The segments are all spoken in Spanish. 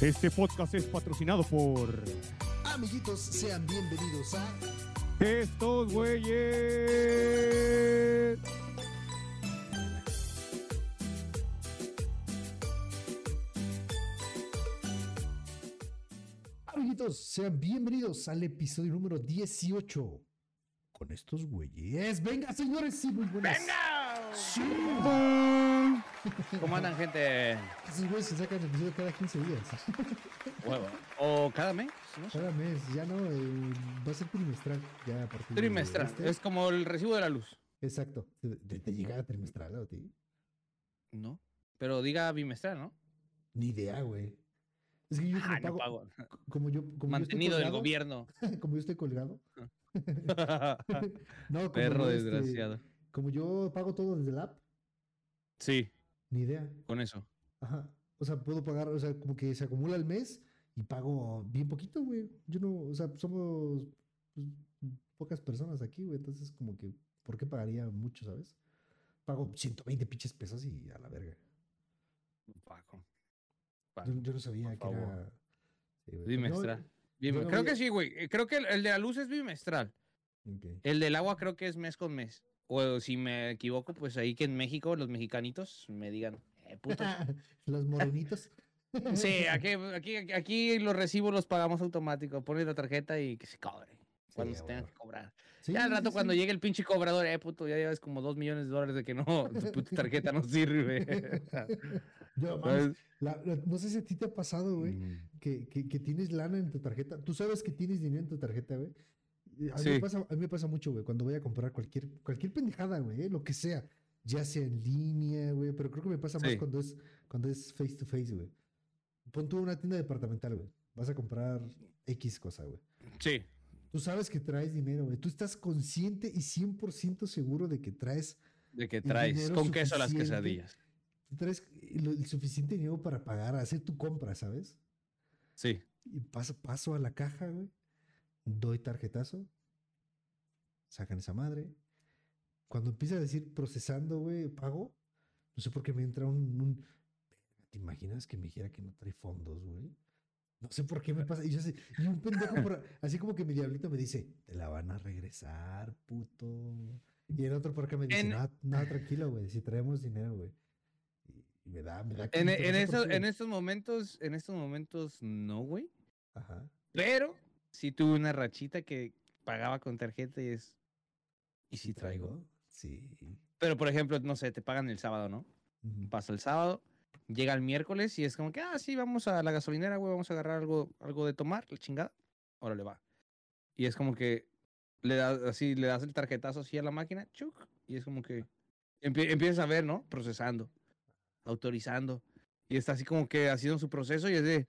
Este podcast es patrocinado por Amiguitos, sean bienvenidos a estos güeyes. Amiguitos, sean bienvenidos al episodio número 18 con estos güeyes. Venga, señores, sí, muy buenas. ¡Venga! Sí. ¿Cómo andan, gente? Esos güeyes se sacan episodio cada 15 días. Huevo. ¿O cada mes? No sé. Cada mes, ya no, eh, va a ser trimestral. Ya a partir de Trimestral. este. Es como el recibo de la luz. Exacto. Te, te- te llega trimestral a ti. ¿No? Pero diga bimestral, ¿no? Ni idea, güey. Es que yo como Ah, no pago, pago. como yo, como Mantenido yo del gobierno. como yo estoy colgado. No, como Perro este, desgraciado. Como yo pago todo desde la app, Sí, ni idea. con eso. Ajá. O sea, puedo pagar, o sea, como que se acumula el mes y pago bien poquito, güey. Yo no, o sea, somos pues, pocas personas aquí, güey. Entonces, como que, ¿por qué pagaría mucho, sabes? Pago 120 pinches pesos y a la verga. Paco. Yo, yo no sabía por que favor. era. sí, no, Bimestral. No creo que sí, güey. Creo que el, el de la luz es bimestral. El del agua creo que es mes con mes. O si me equivoco, pues ahí que en México los mexicanitos me digan, eh, putos. Los morenitos. Sí, aquí, aquí, aquí los recibos los pagamos automático. Pones la tarjeta y que se cobre. Cuando Sí, se tenga que cobrar. Sí, ya al rato sí. cuando llegue el pinche cobrador, eh, puto, ya llevas como dos millones de dólares de que no, tu puta tarjeta no sirve. Yo, mames, la- la- no sé si a ti te ha pasado, güey. Mm. que, que, que tienes lana en tu tarjeta. Tú sabes que tienes dinero en tu tarjeta, güey. A, mí Sí. me pasa, a mí me pasa mucho, güey, cuando voy a comprar cualquier, cualquier pendejada, güey, lo que sea. Ya sea en línea, güey, pero creo que me pasa más cuando es, cuando es face to face, güey. Pon tú una tienda departamental, güey. Vas a comprar X cosa, güey. Sí, Tú sabes que traes dinero, güey. Tú estás consciente y 100% seguro de que traes, de que traes con queso las quesadillas. tú traes el, el suficiente dinero para pagar, hacer tu compra, ¿sabes? Sí, Y paso, paso a la caja, güey. Doy tarjetazo. Sacan esa madre. Cuando empieza a decir procesando, güey, pago. No sé por qué me entra un, un- ¿Te imaginas que me dijera que no trae fondos, güey? No sé por qué me pasa. Y yo así, y un pendejo, por- así como que mi diablito me dice, te la van a regresar, puto. Y el otro por acá me dice, En- nada, nada, tranquilo, güey, si traemos dinero, güey. Y, y me da, me da. en, en, en estos momentos, en estos momentos no, güey. Ajá. Pero sí tuve una rachita que pagaba con tarjeta y es... ¿Y si traigo? Sí. Pero por ejemplo, no sé, te pagan el sábado, ¿no? Pasa el sábado, llega el miércoles y es como que, ah, sí, vamos a la gasolinera, güey, vamos a agarrar algo, algo de tomar, la chingada, órale va. Y es como que le das así, le das el tarjetazo así a la máquina, chuc, y es como que empie- empiezas a ver, ¿no? Procesando, autorizando, y está así como que haciendo su proceso y es de,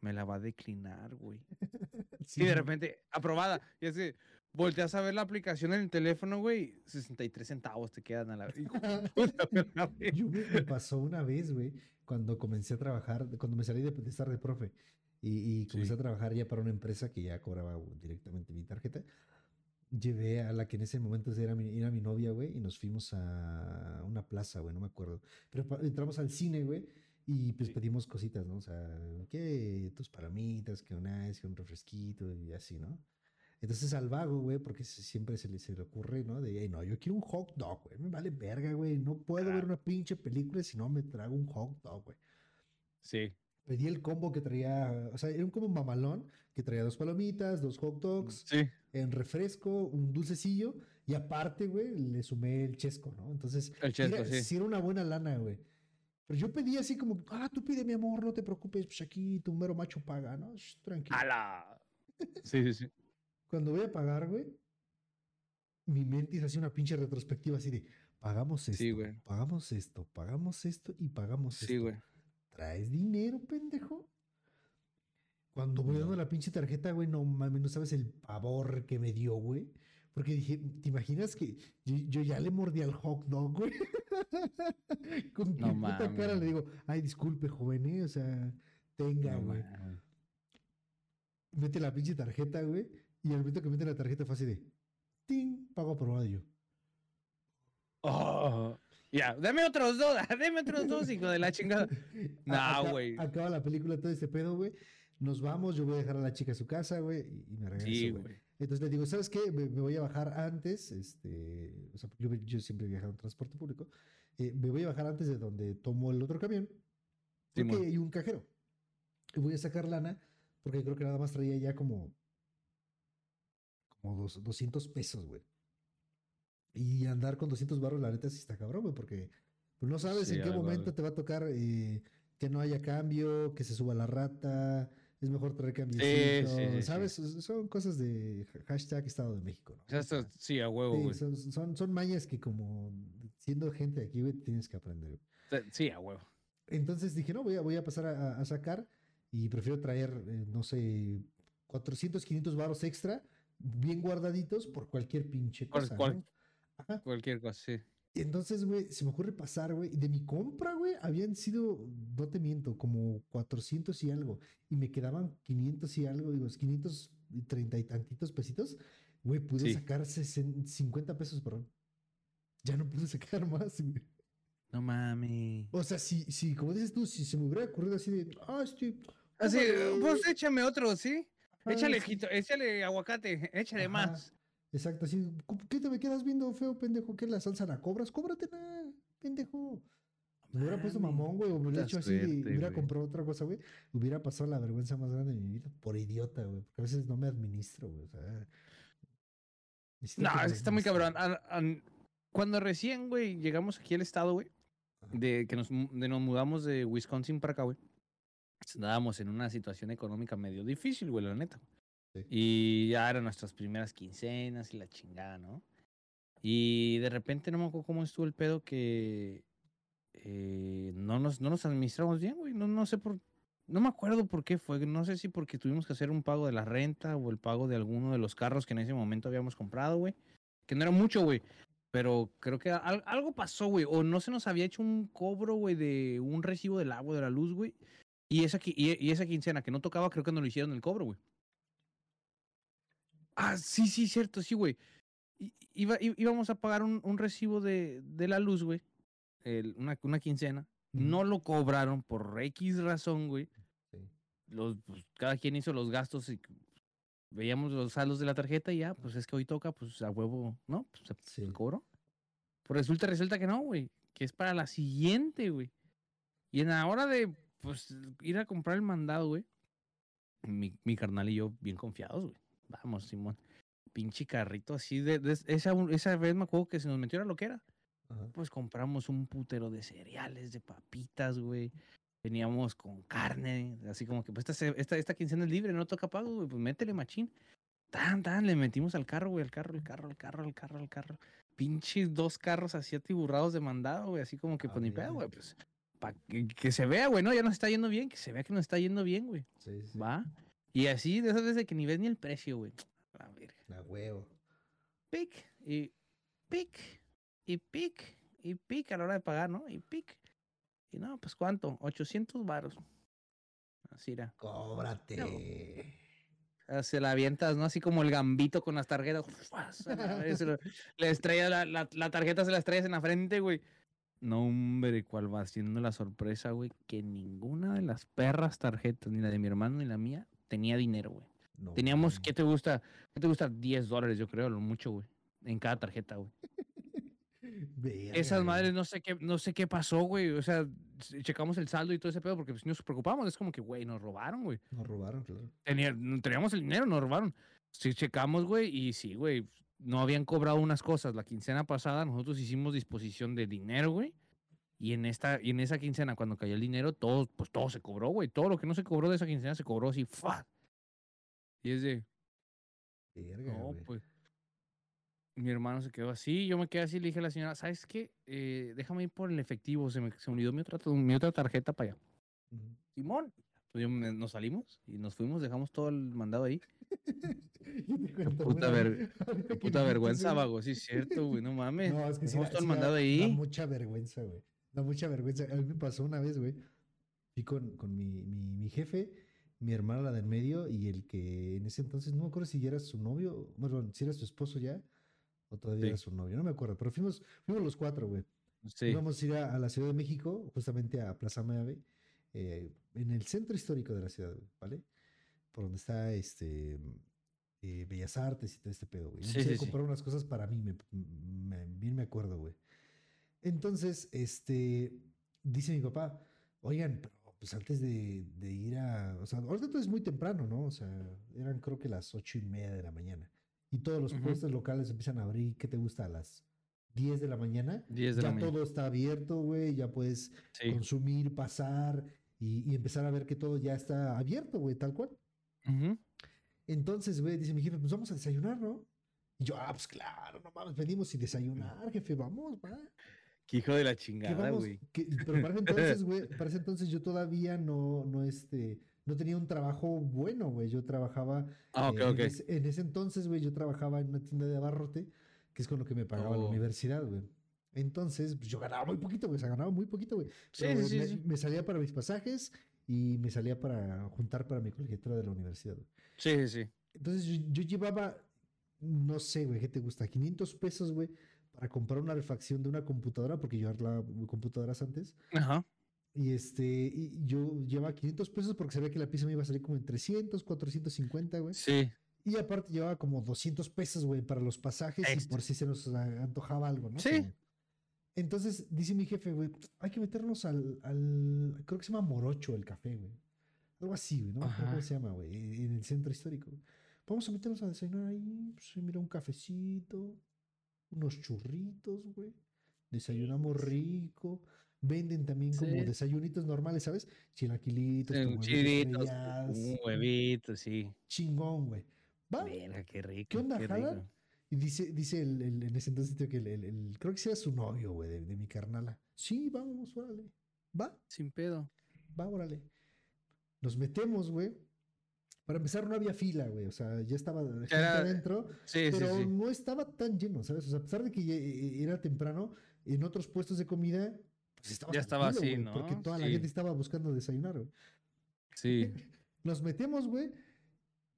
me la va a declinar, güey. Sí, Y de repente, aprobada, y de, volteas a ver la aplicación en el teléfono, güey, 63 centavos te quedan a la... Güey. Yo me, me pasó una vez, güey, cuando comencé a trabajar, cuando me salí de, de estar de profe y, y comencé Sí. a trabajar ya para una empresa que ya cobraba directamente mi tarjeta. Llevé a la que en ese momento era mi, era mi novia, güey, y nos fuimos a una plaza, güey, no me acuerdo. Pero entramos al cine, güey, y pues Sí. pedimos cositas, ¿no? O sea, que tus palomitas, que un ice, que un refresquito y así, ¿no? Entonces al vago, güey, porque siempre se le, se le ocurre, ¿no? De, "Ey, no, yo quiero un hot dog, güey. Me vale verga, güey. No puedo ver Ah. una pinche película si no me trago un hot dog, güey. Sí. Pedí el combo que traía, o sea, era un combo mamalón que traía dos palomitas, dos hot dogs, Sí. en refresco, un dulcecillo y aparte, güey, le sumé el chesco, ¿no? Entonces, El sí era- chesco, sí. sí era una buena lana, güey. Pero yo pedí así como, ah, tú pide mi amor, no te preocupes, pues aquí tu mero macho paga, ¿no? Shh, tranquilo. ¡Hala! Sí, sí, sí. Cuando voy a pagar, güey, mi mente hizo así una pinche retrospectiva así de, pagamos esto, Sí, güey. pagamos esto, pagamos esto y pagamos Sí, esto. güey. ¿Traes dinero, pendejo? Cuando voy dando la pinche tarjeta, güey, no mames, no sabes el pavor que me dio, güey. Porque dije, ¿te imaginas que yo, yo ya le mordí al hot dog, güey? Con No qué puta cara le digo, ay, disculpe, joven, ¿eh? O sea, tenga, No güey. mete la pinche tarjeta, güey. Y al momento que mete la tarjeta fue así de, ¡ting! Pago aprobado yo. Oh, Ya, dame otros dos, dame otros dos, hijo de la chingada. No, Acá- güey. Acaba la película, todo este pedo, güey. Nos vamos, yo voy a dejar a la chica a su casa, güey, y- y me regreso, güey. Entonces le digo, ¿sabes qué? Me, me voy a bajar antes, este, o sea, yo, yo siempre he viajado en transporte público, eh, me voy a bajar antes de donde tomo el otro camión, porque hay un cajero. Y voy a sacar lana, porque creo que nada más traía ya como, como dos, 200 pesos, güey. Y andar con 200 barros, la neta, sí está cabrón, güey, porque pues, no sabes Sí, en qué momento algo. te va a tocar eh, que no haya cambio, que se suba la rata, es mejor traer cambio. sí, sí, sí. ¿Sabes? Son cosas de ha- hashtag Estado de México, ¿no? Esto- sí, a huevo, güey. son, son, son mañas que como siendo gente de aquí, güey, tienes que aprender. güey. Sí, a huevo. Entonces dije, no, voy a, voy a pasar a, a sacar y prefiero traer, eh, no sé, 400, 500 varos extra, bien guardaditos por cualquier pinche cosa. cual- ¿no? Ajá. Cualquier cosa, sí. Entonces, güey, se me ocurre pasar, güey, de mi compra, güey, habían sido, no te miento, como 400 y algo, y me quedaban 500 y algo, digo, 530 y tantitos pesitos, güey, pude Sí. sacar 60 50 pesos, perdón. Ya no pude sacar más, güey. No mames. O sea, si, si, como dices tú, si se me hubiera ocurrido así de, ah, estoy... Así, tómale, pues échame otro, ¿sí? ajá, Échale, sí". jito- échale aguacate, échale Ajá. más. Exacto, así, "¿Cómo- ¿qué te me quedas viendo, feo pendejo? ¿Qué la salsa la cobras? Cóbratela, pendejo. Me hubiera puesto mamón, güey, o me hubiera hecho así, suerte, hubiera güey. comprado otra cosa, güey. Hubiera pasado la vergüenza más grande de mi vida por idiota, güey. Porque a veces no me administro, güey. O sea, No, es que está muy cabrón. An- an- Cuando recién, güey, llegamos aquí al estado, güey, de que nos, de nos mudamos de Wisconsin para acá, güey. Estábamos en una situación económica medio difícil, güey, la neta. Sí. Y ya eran nuestras primeras quincenas y la chingada, ¿no? Y de repente no me acuerdo cómo estuvo el pedo que eh, no, nos, no nos administramos bien, güey. No, no sé por. No me acuerdo por qué fue. No sé si porque tuvimos que hacer un pago de la renta o el pago de alguno de los carros que en ese momento habíamos comprado, güey. Que no era mucho, güey. Pero creo que al- algo pasó, güey. O no se nos había hecho un cobro, güey, de un recibo del agua, de la luz, güey. Y esa, y, y esa quincena que no tocaba, creo que no lo hicieron el cobro, güey. Ah, sí, sí, cierto, sí, güey. Iba, íbamos a pagar un, un recibo de, de la luz, güey. Una, una quincena. No lo cobraron por X razón, güey. Sí. Los, pues, cada quien hizo los gastos y veíamos los saldos de la tarjeta y ya, pues es que hoy toca, pues a huevo, ¿no? Pues se Sí. cobró. Pues resulta, resulta que no, güey. Que es para la siguiente, güey. Y en la hora de, pues, ir a comprar el mandado, güey. Mi, mi carnal y yo bien confiados, güey. Vamos, Simón. Pinche carrito así de, de- esa, esa vez me acuerdo que se nos metió la loquera. Ajá. Pues compramos un putero de cereales, de papitas, güey. Veníamos con carne, así como que, pues esta, esta, esta quincena es libre, no toca pago, güey, pues métele machín. Tan, tan, le metimos al carro, güey, al carro, al carro, al carro, al carro, al carro. Pinches dos carros así atiburrados de mandado, güey, así como que, A pues ni pedo, güey, pues. Pa que, que se vea, güey, no, ya nos está yendo bien, que se vea que nos está yendo bien, güey. Sí, sí. Va. Y así, de esas veces que ni ves ni el precio, güey. A ver La huevo. pic y pic y pic y pic a la hora de pagar, ¿no? Y pic. Y no, pues ¿cuánto? 800 varos. Así era. Cóbrate. Ah, Se la avientas, ¿no? Así como el gambito con las tarjetas. la Le estrella la, la, la tarjeta, se la estrellas en la frente, güey. No, hombre, cuál va siendo la sorpresa, güey, que ninguna de las perras tarjetas, ni la de mi hermano ni la mía, tenía dinero, güey. No Teníamos, mames. ¿qué te gusta? ¿Qué te gusta? 10 dólares, yo creo, lo mucho, güey. En cada tarjeta, güey. Esas güey. madres no sé qué, no sé qué pasó, güey. O sea, checamos el saldo y todo ese pedo porque pues, nos preocupamos. Es como que, güey, nos robaron, güey. Nos robaron, claro. Tenía- no teníamos el dinero, nos robaron. Sí, checamos, güey, y sí, güey. No habían cobrado unas cosas. La quincena pasada nosotros hicimos disposición de dinero, güey. Y en esta, y en esa quincena, cuando cayó el dinero, todo, pues todo se cobró, güey. Todo lo que no se cobró de esa quincena se cobró así, ¡fua! Y es de, Verga, no, güey. pues. Mi hermano se quedó así, yo me quedé así, le dije a la señora, ¿sabes qué? Eh, déjame ir por el efectivo, se me, se olvidó mi otra, mi otra tarjeta para allá. Simón. Yo me- nos salimos y nos fuimos, dejamos todo el mandado ahí. Puta ver- Qué puta vergüenza, vago, sí es cierto, güey, no mames. No, es que sí, dejamos da- todo el sí da- mandado Da ahí. mucha vergüenza, güey. Da mucha vergüenza. A mí me pasó una vez, güey. Fui con, con mi, mi, mi jefe, mi hermana, la del medio, y el que en ese entonces, no me acuerdo si ya era su novio, bueno, si era su esposo ya, o todavía Sí. era su novio, no me acuerdo, pero fuimos, fuimos los cuatro, güey. Sí. Íbamos a ir a, a la Ciudad de México, justamente a Plaza Maeve, eh, en el centro histórico de la ciudad, güey, ¿vale? Por donde está este eh, Bellas Artes y todo este pedo, güey. Sí, sí, sí. comprar unas cosas para mí, me, me- bien me acuerdo, güey. Entonces, este, dice mi papá, oigan, pero pues antes de, de ir a, o sea, ahorita todo es muy temprano, ¿no? O sea, eran creo que las ocho y media de la mañana. Y todos los puestos locales empiezan a abrir, ¿qué te gusta? A las 10 de la mañana. 10 de ya la mañana. todo está abierto, güey, ya puedes Sí. consumir, pasar y, y empezar a ver que todo ya está abierto, güey, tal cual. Entonces, güey, dice mi jefe, pues vamos a desayunar, ¿no? Y yo, ah, pues claro, no mames, venimos sin desayunar, jefe, vamos, va. Qué hijo de la chingada, güey. pero para ese entonces, güey, para ese entonces yo todavía no, no, este, no tenía un trabajo bueno, güey. Yo trabajaba, Ah, ok, eh, ok. en, ese, en ese entonces, güey, yo trabajaba en una tienda de abarrote, que es con lo que me pagaba la Oh. universidad, güey. Entonces, pues yo ganaba muy poquito, güey, o sea, ganaba muy poquito, güey. Sí, sí, sí, me, sí. me salía para mis pasajes y me salía para juntar para mi colegiatura de la universidad, güey. Sí, sí, sí. Entonces yo, yo llevaba, no sé, güey, ¿qué te gusta? 500 pesos, güey, para comprar una refacción de una computadora, porque yo arreglaba computadoras antes. Ajá. Y este, y yo llevaba 500 pesos porque sabía que la pieza me iba a salir como en 300, 450, güey. Sí. Y aparte llevaba como 200 pesos, güey, para los pasajes y por si se nos a- antojaba algo, ¿no? Sí. Como- Entonces dice mi jefe, güey, hay que meternos al, al, creo que se llama Morocho el café, güey. Algo así, güey, no acuerdo cómo Ajá. se llama, güey, en el centro histórico. Vamos a meternos a desayunar ahí, pues, mira, un cafecito, unos churritos, güey. Desayunamos rico. Venden también como Sí. desayunitos normales, ¿sabes? Chilaquilitos, Chilitos, un huevito, sí. Chingón, güey. Va. Verga, qué rico. ¿Qué onda, qué rico. Y dice, dice el, el- en ese entonces, tío, que el, el- creo que sí era su novio, güey, de, de mi carnala. Sí, vamos, órale. Va, Sin pedo. va, órale. Nos metemos, güey. Para empezar, no había fila, güey. O sea, ya estaba gente Era- adentro, Sí, pero sí, sí. no estaba tan lleno, ¿sabes? O sea, a pesar de que eh, era temprano, en otros puestos de comida, pues estaba Ya estaba así, güey, Porque ¿no? toda la gente estaba buscando desayunar, güey. Sí. Nos metemos, güey,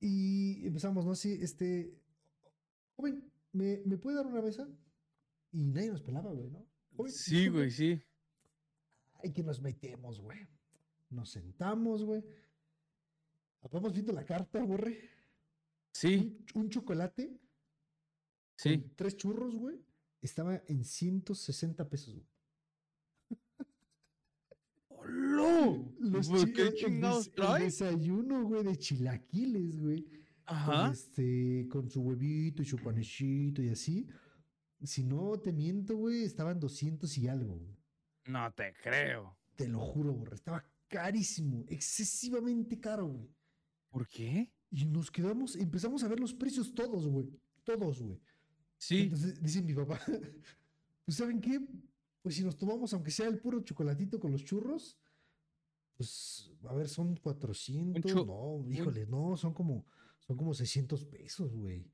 y empezamos, ¿no? Sí, este. Joven, ¿me, ¿me puede dar una mesa? Y nadie nos pelaba, güey, ¿no? Joven, Sí, güey, sí. Ay, que nos metemos, güey. Nos sentamos, güey. Vamos viendo la carta, borre. Sí, Un, un chocolate sí. con tres churros, güey. Estaba en 160 pesos, güey. ¡Holo! Los ¿Qué el chingados el trae? desayuno, güey, de chilaquiles, güey. con, Ajá. este, con su huevito y su panecito y así. Si no te miento, güey, estaban 200 y algo, güey. No te creo. Te lo juro, güey. Estaba carísimo, excesivamente caro, güey. ¿Por qué? Y nos quedamos, empezamos a ver los precios todos, güey. Todos, güey. Sí. Entonces dice mi papá, pues ¿saben qué? Pues si nos tomamos, aunque sea el puro chocolatito con los churros, pues, a ver, son 400. chu- no, híjole, no, son como, son como 600 pesos, güey.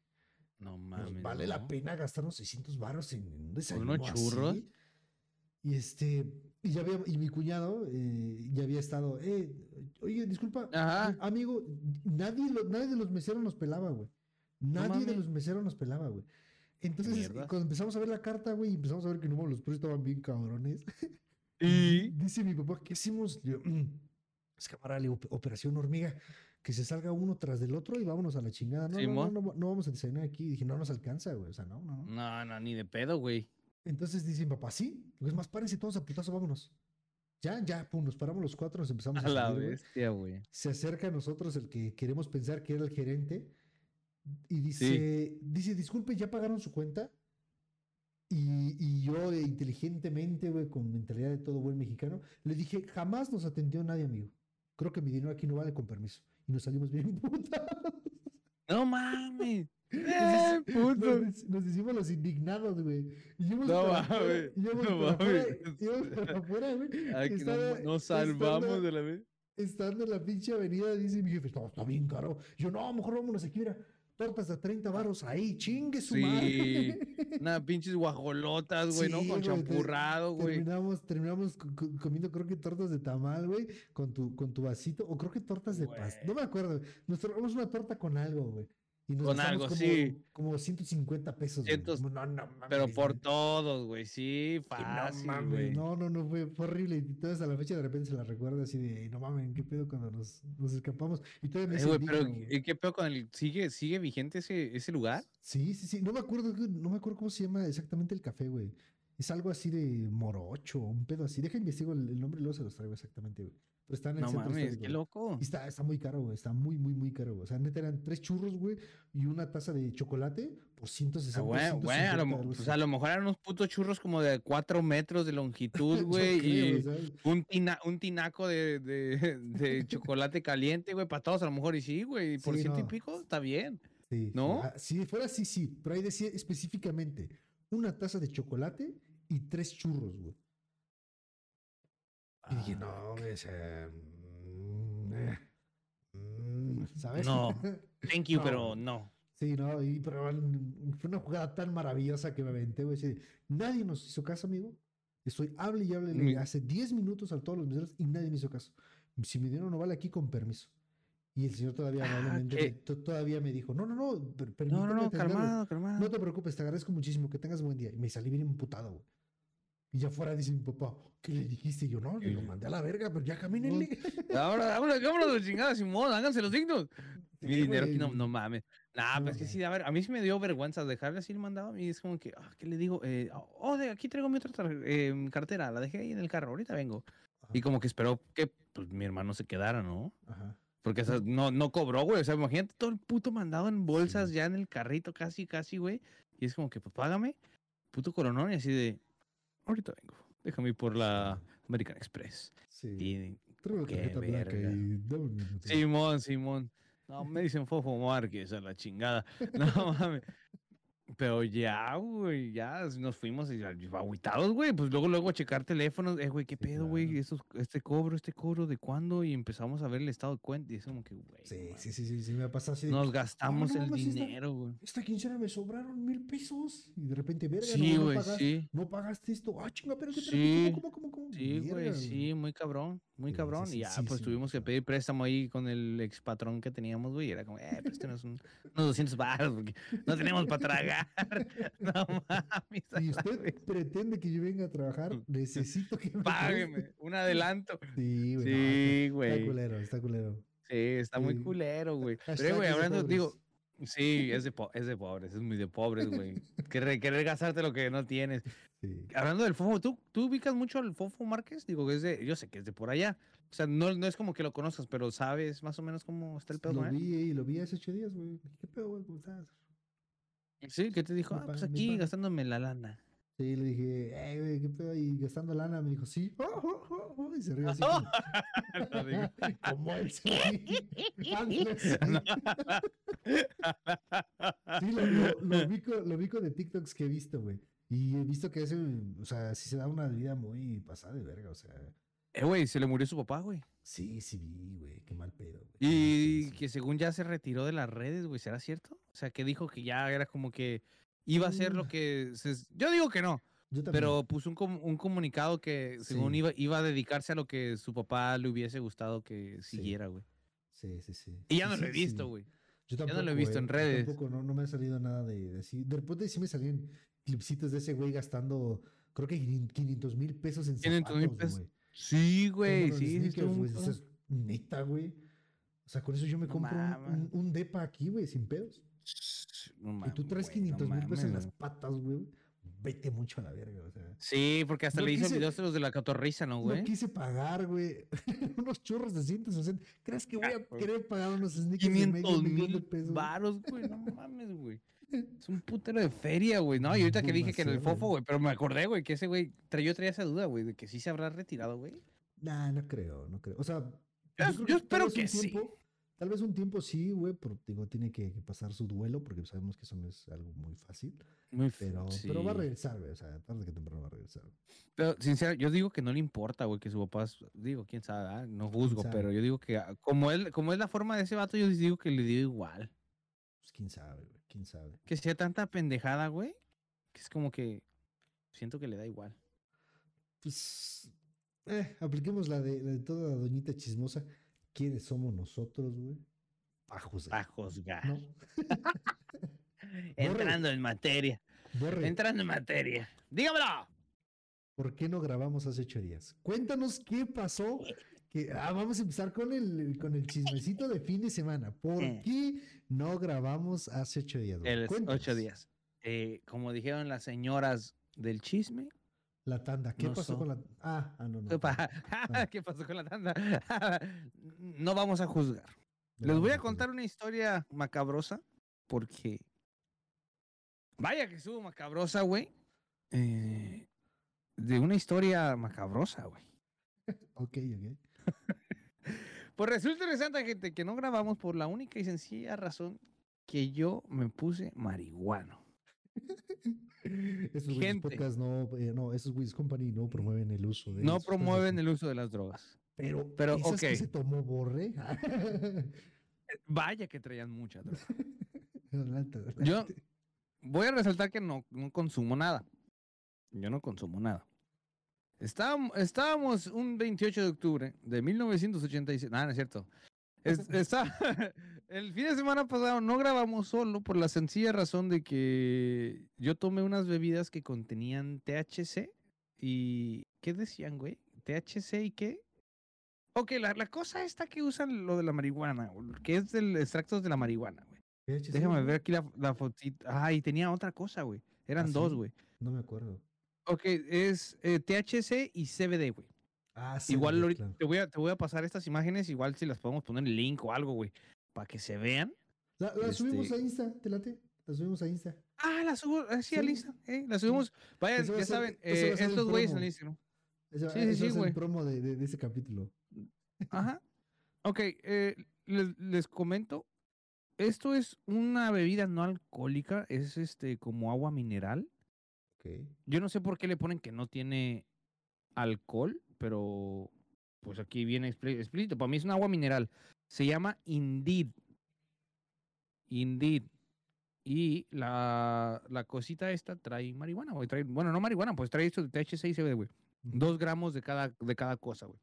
No Pues, mames. vale la pena gastarnos 600 baros en un desayuno unos churros? así. Y este, y ya había, y mi cuñado eh, ya había estado, eh, oye, disculpa, Ajá. amigo, nadie, lo- nadie de los meseros nos pelaba, güey. Nadie de los meseros nos pelaba, güey. Entonces, mierda. cuando empezamos a ver la carta, güey, y empezamos a ver que no, los precios estaban bien cabrones. Y. Dice mi papá, ¿qué hacemos? Yo, "Mm, es "Op- operación hormiga, que se salga uno tras del otro y vámonos a la chingada. No, no, no, Simón. no, no vamos a desayunar aquí. dije, no nos alcanza, güey. O sea, no, no, no. No, no, ni de pedo, güey. Entonces dice mi papá, sí, es más, párense todos a putazo, vámonos. Ya, ya, pum, nos paramos los cuatro, nos empezamos a, A la salir, bestia, güey. Se acerca a nosotros el que queremos pensar que era el gerente y dice, dice, disculpe, ¿ya pagaron su cuenta? Y, y yo eh, inteligentemente, güey, con mentalidad de todo buen mexicano, le dije, jamás nos atendió nadie, amigo. Creo que mi dinero aquí no vale con permiso. Y nos salimos bien putas. No mames. ¡Eh, Nos, puto! nos- nos hicimos los indignados, güey. Y íbamos No para mames, íbamos no para afuera, mames. íbamos para afuera, güey. No- nos salvamos de la vez. Estando en la pinche avenida, dice mi jefe, no, está bien caro. Yo, no, mejor vámonos aquí, mira, tortas de 30 varos ahí, chingue su Sí. madre. Nada, pinches guajolotas, güey, ¿no? Con champurrado, güey. Terminamos, terminamos co- co- comiendo, creo que tortas de tamal, güey, con tu, con tu vasito, o creo que tortas de pasta. No me acuerdo. Nos tomamos una torta con algo, güey. Y nos Con algo, como, sí. como 150 pesos. güey. Cientos- No, no, mames, Pero por güey. todos, güey. Sí, No fácil, mames, güey. no, no, no, fue, fue horrible. Y todavía hasta la fecha de repente se la recuerda así de, no mames, ¿qué pedo cuando nos, nos escapamos? Y todavía me Eh, güey, pero ¿y ¿qué pedo con el sigue sigue vigente ese, ese lugar? Sí, sí, sí. No me acuerdo, güey, no me acuerdo cómo se llama exactamente el café, güey. Es algo así de morocho, un pedo así. Deja investigo el, el nombre y luego se los traigo exactamente, güey. Pero está en el No centro mames, histórico, qué loco. Y está, está muy caro, güey. Está muy, muy, muy caro, güey. O sea, neta eran tres churros, güey, y una taza de chocolate por 160 Ah, Güey, güey, a lo, mo- 150, algo pues a lo mejor eran unos putos churros como de cuatro metros de longitud, güey, y un, tina- un tinaco de, de, de chocolate caliente, güey, para todos a lo mejor, y sí, güey, por Sí, ciento y pico, está bien. Sí, sí. ¿No? Ah, si fuera así, sí. Pero ahí decía específicamente una taza de chocolate y tres churros, güey. Y dije, Ah, no, güey, o sea, mm, eh, mm, ¿sabes? No. Thank you, No, pero no. Sí, no, y pero fue una jugada tan maravillosa que me aventé, güey. Nadie nos hizo caso, amigo. Estoy hable y hable hace 10 minutos a todos los meseros y nadie me hizo caso. Si me dieron no vale aquí con permiso. Y el señor todavía Ah, me- to- todavía me dijo, no, no, no, per- No, permíteme no, no, atenderlo". calmado, calmado. No te preocupes, te agradezco muchísimo, que tengas buen día. Y me salí bien emputado, güey. Y ya fuera dice mi papá, ¿qué le dijiste? Y yo, no, le lo mandé a la verga, pero ya camínenle. Ahora, ahora, vámonos de chingada, Simón, háganse los dignos. Mi dinero aquí no, no mames. Nah, No pues que sí, a ver, a mí sí me dio vergüenza dejarle así el mandado y es como que, ah, ¿qué le digo? Eh, oh, de aquí traigo mi otra eh, cartera, la dejé ahí en el carro, ahorita vengo. Ajá. Y como que esperó que pues, mi hermano se quedara, ¿no? Ajá. Porque o sea, no, no cobró, güey. O sea, imagínate todo el puto mandado en bolsas Sí. ya en el carrito, casi, casi, güey. Y es como que, pues págame, puto coronón, y así de, ahorita vengo. Déjame ir por la American Express. Sí. Y qué verga. y dame un minuto. Simón, Simón. No, me dicen Fofo Márquez a la chingada. No mames. Pero ya, güey, ya nos fuimos y ya, agüitados, güey. Pues luego, luego a checar teléfonos. Eh, güey, ¿qué Sí, pedo, güey? claro. Este cobro, este cobro, ¿de cuándo? Y empezamos a ver el estado de cuenta. Y es como que, güey. Sí, sí, sí, sí, sí, me ha pasado así. Nos gastamos no el mames, dinero, güey. Esta quincena me sobraron mil pesos. Y de repente, verga, Sí, no, no, güey, pagas- sí. no pagaste esto. Ah, chinga, espérate, espérate, Sí. ¿cómo, cómo, cómo, cómo? Sí, güey, sí, muy cabrón, muy Sí, cabrón. sí, y ya, sí, pues tuvimos que pedir préstamo ahí con el ex patrón que teníamos, güey. y Era como, eh, préstenos un- unos 200 baros porque no tenemos para tragar. No mames. Si usted pretende que yo venga a trabajar, necesito que me Págueme, preste. un adelanto. Sí, güey. Sí, está- güey. Está culero, está culero. Sí, está muy culero, güey. Pero, güey, hablando, digo, sí, es de, po- es de pobres, es muy de pobres, güey. Querer, querer gastarte lo que no tienes. Sí. Hablando del Fofo, ¿tú, ¿tú ubicas mucho al Fofo Márquez? Digo, que es de, yo sé que es de por allá. O sea, no, no es como que lo conozcas, pero sabes más o menos cómo está el pedo Lo vi y lo vi hace ocho días, güey. ¿Qué pedo, güey? ¿Cómo estás? Sí, ¿qué te dijo? Ah, pues aquí gastándome la lana. Sí, le dije, eh, güey, ¿qué pedo? Y gastando lana, me dijo, sí. Oh, oh, oh, oh", y se rió así. como- No. Como él se. Sí, lo, lo, lo ubico, lo ubico de TikToks que he visto, güey. Y he visto que ese, o sea, sí se da una vida muy pasada de verga, o sea. Eh, güey, se le murió su papá, güey. Sí, sí vi, güey, qué mal pedo, güey. Y que según ya se retiró de las redes, güey, ¿será cierto? O sea, que dijo que ya era como que iba a hacer lo Mm. que... se- Yo digo que no, Yo también. pero puso un, com- un comunicado que según Sí. iba, iba a dedicarse a lo que su papá le hubiese gustado que siguiera, güey. Sí, sí, sí. Y ya no lo he visto, vi. güey. Yo no tampoco, lo he visto en eh, yo redes. Tampoco, no, no me ha salido nada de, de así. De repente sí me salían clipsitos de ese güey gastando, creo que 500 mil pesos en 500,000 zapatos, pesos. güey. Sí, güey, sí, sí, güey, eso es neta, güey. O sea, con eso yo me No compro un, mames. un- depa aquí, güey, sin pedos. No y tú mames, traes güey, 500 no mil pesos en mames, las patas, güey. Vete mucho a la verga, o sea. Sí, porque hasta le hizo quise- videos de los de la cotorriza, ¿no, güey? No quise pagar, güey. unos churros de 160. ¿Crees que voy a güey. querer pagar unos sneakers de medio 500 millón de mil pesos? varos, güey. No mames, güey. Es un putero de feria, güey. No, y ahorita que dije que en el fofo, güey, pero me acordé, güey, que ese güey, tra- yo traía esa duda, güey, de que sí se habrá retirado, güey. Nah, no creo, no creo. O sea, Yo- espero que sí. Tal vez un tiempo sí, güey, pero digo, tiene que, que pasar su duelo porque sabemos que eso no es algo muy fácil. Muy Pero, pero va a regresar, güey. O sea, tarde que temprano va a regresar. Pero, sincero, yo digo que no le importa, güey, que su papá, es- digo, quién sabe, ah? no juzgo, pero yo digo que ah, como él, como es la forma de ese vato, yo digo que le dio igual. Pues quién sabe, güey. Quién sabe. Que sea tanta pendejada, güey, que es como que siento que le da igual. Pues, eh, apliquemos la de, la de toda doñita chismosa. ¿Quiénes somos nosotros, güey? a juzgar. A juzgar. No. Entrando en materia. Borre, Entrando en materia. Dígamelo. ¿por qué no grabamos hace ocho días? Cuéntanos qué pasó. Que, ah, vamos a empezar con el, con el chismecito de fin de semana. ¿Por Eh. qué no grabamos hace ocho días? El ocho días. Eh, como dijeron las señoras del chisme. La tanda. ¿Qué No pasó con la Ah, ah, no, no. ¿Qué, pa- Ah. ¿Qué pasó con la tanda? no vamos a juzgar. no Les voy a contar una historia macabrosa porque... Vaya que estuvo macabrosa, güey. Eh, de una historia macabrosa, güey. Ok, ok. Pues resulta interesante, gente, que no grabamos por la única y sencilla razón que yo me puse marihuano. Esos Gente. podcast no, eh, no, esos güeyes company no promueven el uso de No promueven el uso de las drogas. Pero, pero, ¿esas que se tomó Borre? Vaya que traían mucha droga. Adelante, Yo-. Voy a resaltar que no, no consumo nada. Yo no consumo nada. Estábamos, estábamos un 28 de octubre de 1986. Nada, no es cierto. Es- está, el fin de semana pasado no grabamos solo por la sencilla razón de que yo tomé unas bebidas que contenían THC y... ¿Qué decían, güey? ¿THC y qué? Ok, la, la cosa esta que usan lo de la marihuana, que es del extractos de la marihuana, güey. Déjame ver aquí la, la fotita. Ay, tenía otra cosa, güey. Eran ¿Ah, dos, sí? güey. No me acuerdo. Ok, es eh, THC y CBD, güey. Ah, sí. igual claro. te, voy a, te voy a pasar estas imágenes, igual si las podemos poner en link o algo, güey, para que se vean. La, la subimos este- a Insta, te late. La subimos a Insta. Ah, la subo, eh, sí, al Sí. Insta, eh, la subimos. Vayan, Eso va a ya ser- saben, eso a eh, estos güeyes en. Instagram. Ese, Sí, sí, sí, a güey. el promo de, de- de ese capítulo. Ajá. Ok, les, les comento. Esto es una bebida no alcohólica, es este como agua mineral. Yo no sé por qué le ponen que no tiene alcohol, pero pues aquí viene explícito. Para mí es un agua mineral. Se llama Indeed. Indeed. Y la, la cosita esta trae marihuana, güey. Trae, bueno, no marihuana, pues trae esto de THC y CBD, güey. Dos gramos de cada, de cada cosa, güey.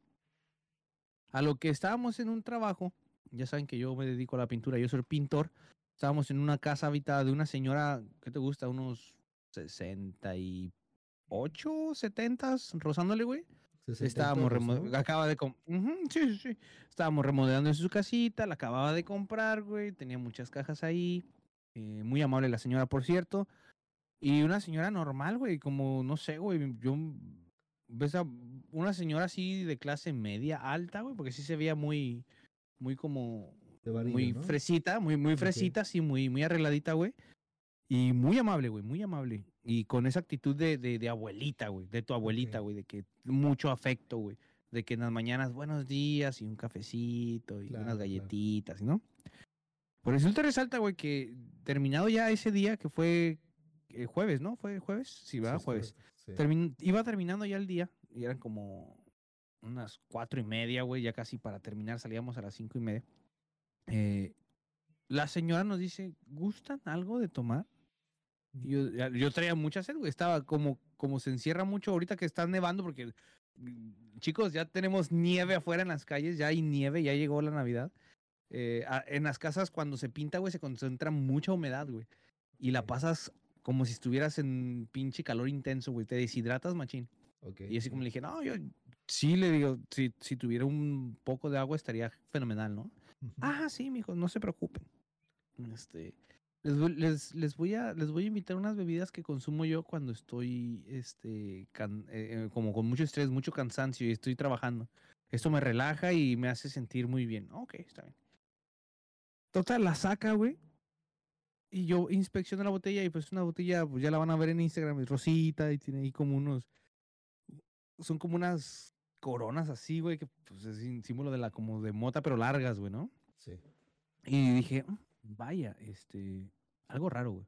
A lo que estábamos en un trabajo, ya saben que yo me dedico a la pintura, yo soy pintor. Estábamos en una casa habitada de una señora, ¿qué te gusta? Unos 68, 70, rozándole, güey. 60 y Estábamos acaba de Ujú, sí, sí, sí. Estábamos remodelando su casita, la acababa de comprar, güey. Tenía muchas cajas ahí. eh, muy amable la señora, por cierto. Y una señora normal, güey, como, no sé, güey, yo ves a una señora así de clase media alta, güey, porque sí se veía muy, muy como, varillo, muy ¿no? fresita, muy, muy fresita, sí, muy, muy arregladita, güey. Y muy amable, güey, muy amable. Y con esa actitud de, de, de abuelita, güey, de tu abuelita, güey, de que mucho afecto, güey. De que en las mañanas, buenos días, y un cafecito, y Claro, unas claro. galletitas, ¿no? Por resulta y resalta, güey, que terminado ya ese día, que fue el jueves, ¿no? ¿Fue jueves? Sí, es jueves. sí. Termin- iba terminando ya el día y eran como unas cuatro y media, güey, ya casi para terminar, salíamos a las cinco y media. Eh, la señora nos dice, ¿gustan algo de tomar? Yo, yo traía mucha sed, güey, estaba como, como se encierra mucho ahorita que está nevando, porque mm, chicos, ya tenemos nieve afuera en las calles, ya hay nieve, ya llegó la Navidad. Eh, a- en las casas cuando se pinta, güey, se concentra mucha humedad, güey. Y la pasas como si estuvieras en pinche calor intenso, güey. Te deshidratas, machín. Ok, Y así como le dije, no, yo sí le digo, si, si tuviera un poco de agua estaría fenomenal, ¿no? Ujú. Ah, sí, mijo, no se preocupen. Este, les, voy- les, les voy a, les voy a invitar unas bebidas que consumo yo cuando estoy, este, can- eh, eh, como con mucho estrés, mucho cansancio y estoy trabajando. Esto me relaja y me hace sentir muy bien. Ok, está bien. Total, la saca, güey. Y yo inspecciono la botella y pues una botella, pues ya la van a ver en Instagram, es rosita y tiene ahí como unos, son como unas coronas así, güey, que pues es símbolo de la, como de mota, pero largas, güey, ¿no? Sí. Y dije, "Mm, vaya, este, algo raro, güey.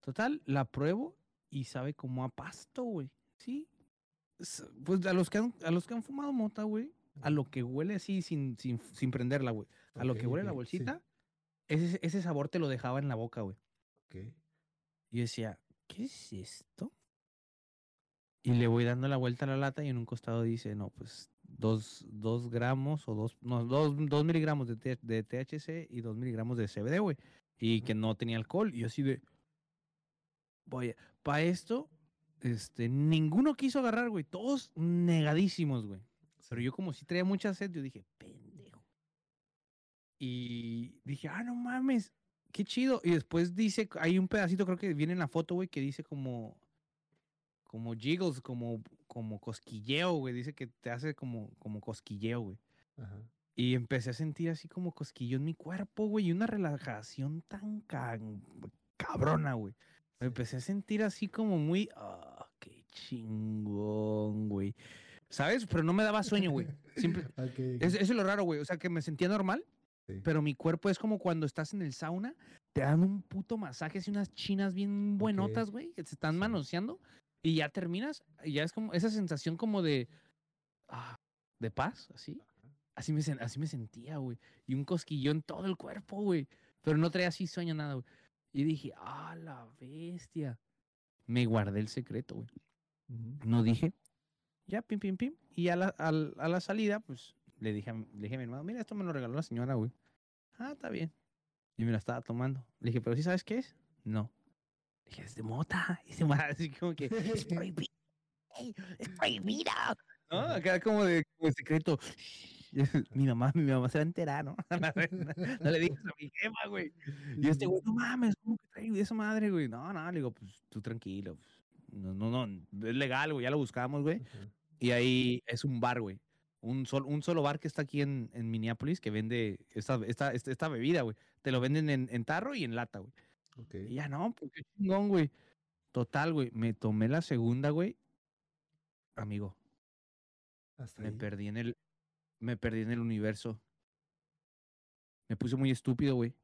Total, la pruebo y sabe como a pasto, güey. Sí. Pues a los que han, a los que han fumado mota, güey, a lo que huele así sin, sin, sin prenderla, güey. A lo que huele la sí, bolsita, ese, ese sabor te lo dejaba en la boca, güey. ok. Y yo decía, ¿qué es esto? Y le voy dando la vuelta a la lata y en un costado dice, no, pues dos, dos gramos o dos, no, dos, dos miligramos de, T- de THC y dos miligramos de CBD, güey. Y que no tenía alcohol. Y yo así de, vaya, para esto, este, ninguno quiso agarrar, güey. Todos negadísimos, güey. Pero yo como si traía mucha sed, yo dije, pendejo. Y dije, ah, no mames, qué chido. Y después dice, hay un pedacito, creo que viene en la foto, güey, que dice como, como jiggles, como, como cosquilleo, güey. Dice que te hace como, como cosquilleo, güey. Ajá. Y empecé a sentir así como cosquillo en mi cuerpo, güey, y una relajación tan can- cabrona, güey. Me empecé a sentir así como muy, ah, qué chingón, güey. ¿Sabes? Pero no me daba sueño, güey. Simple- Ok, es- Eso es lo raro, güey. O sea, que me sentía normal, Sí. pero mi cuerpo es como cuando estás en el sauna, te dan un puto masaje, así unas chinas bien buenotas, güey, que se están Sí. manoseando, y ya terminas, y ya es como esa sensación como de, ah, de paz, así. Así me, así me sentía, güey. Y un cosquillón en todo el cuerpo, güey. Pero no traía así sueño, nada, güey. Y dije, ah, la bestia. Me guardé el secreto, güey. No dije. Ya, pim, pim, pim. Y a la, al- a la salida, pues, le dije, a, le dije a mi hermano, mira, esto me lo regaló la señora, güey. Ah, está bien. Y me la estaba tomando. Le dije, pero ¿sí sabes qué es? No. Dije, es de mota. Y se me así como que, es prohibido. ey, Es prohibido. ¿No? Acá como de, como de secreto. Mi mamá, mi mamá se va a enterar, ¿no? no le digas a mi jefa, güey. Y este güey, no mames, ¿cómo que trae esa madre, güey? No, no, le digo, pues tú tranquilo. pues, No, no, no, es legal, güey, ya lo buscamos, güey. Y ahí es un bar, güey. Un, sol, un solo bar que está aquí en, en Minneapolis que vende esta, esta, esta, esta bebida, güey. Te lo venden en, en tarro y en lata, güey. Y ya no, pues qué chingón, güey. Total, güey. Me tomé la segunda, güey. Amigo, Hasta me ahí. perdí en el. Me perdí en el universo. Me puse muy estúpido, güey.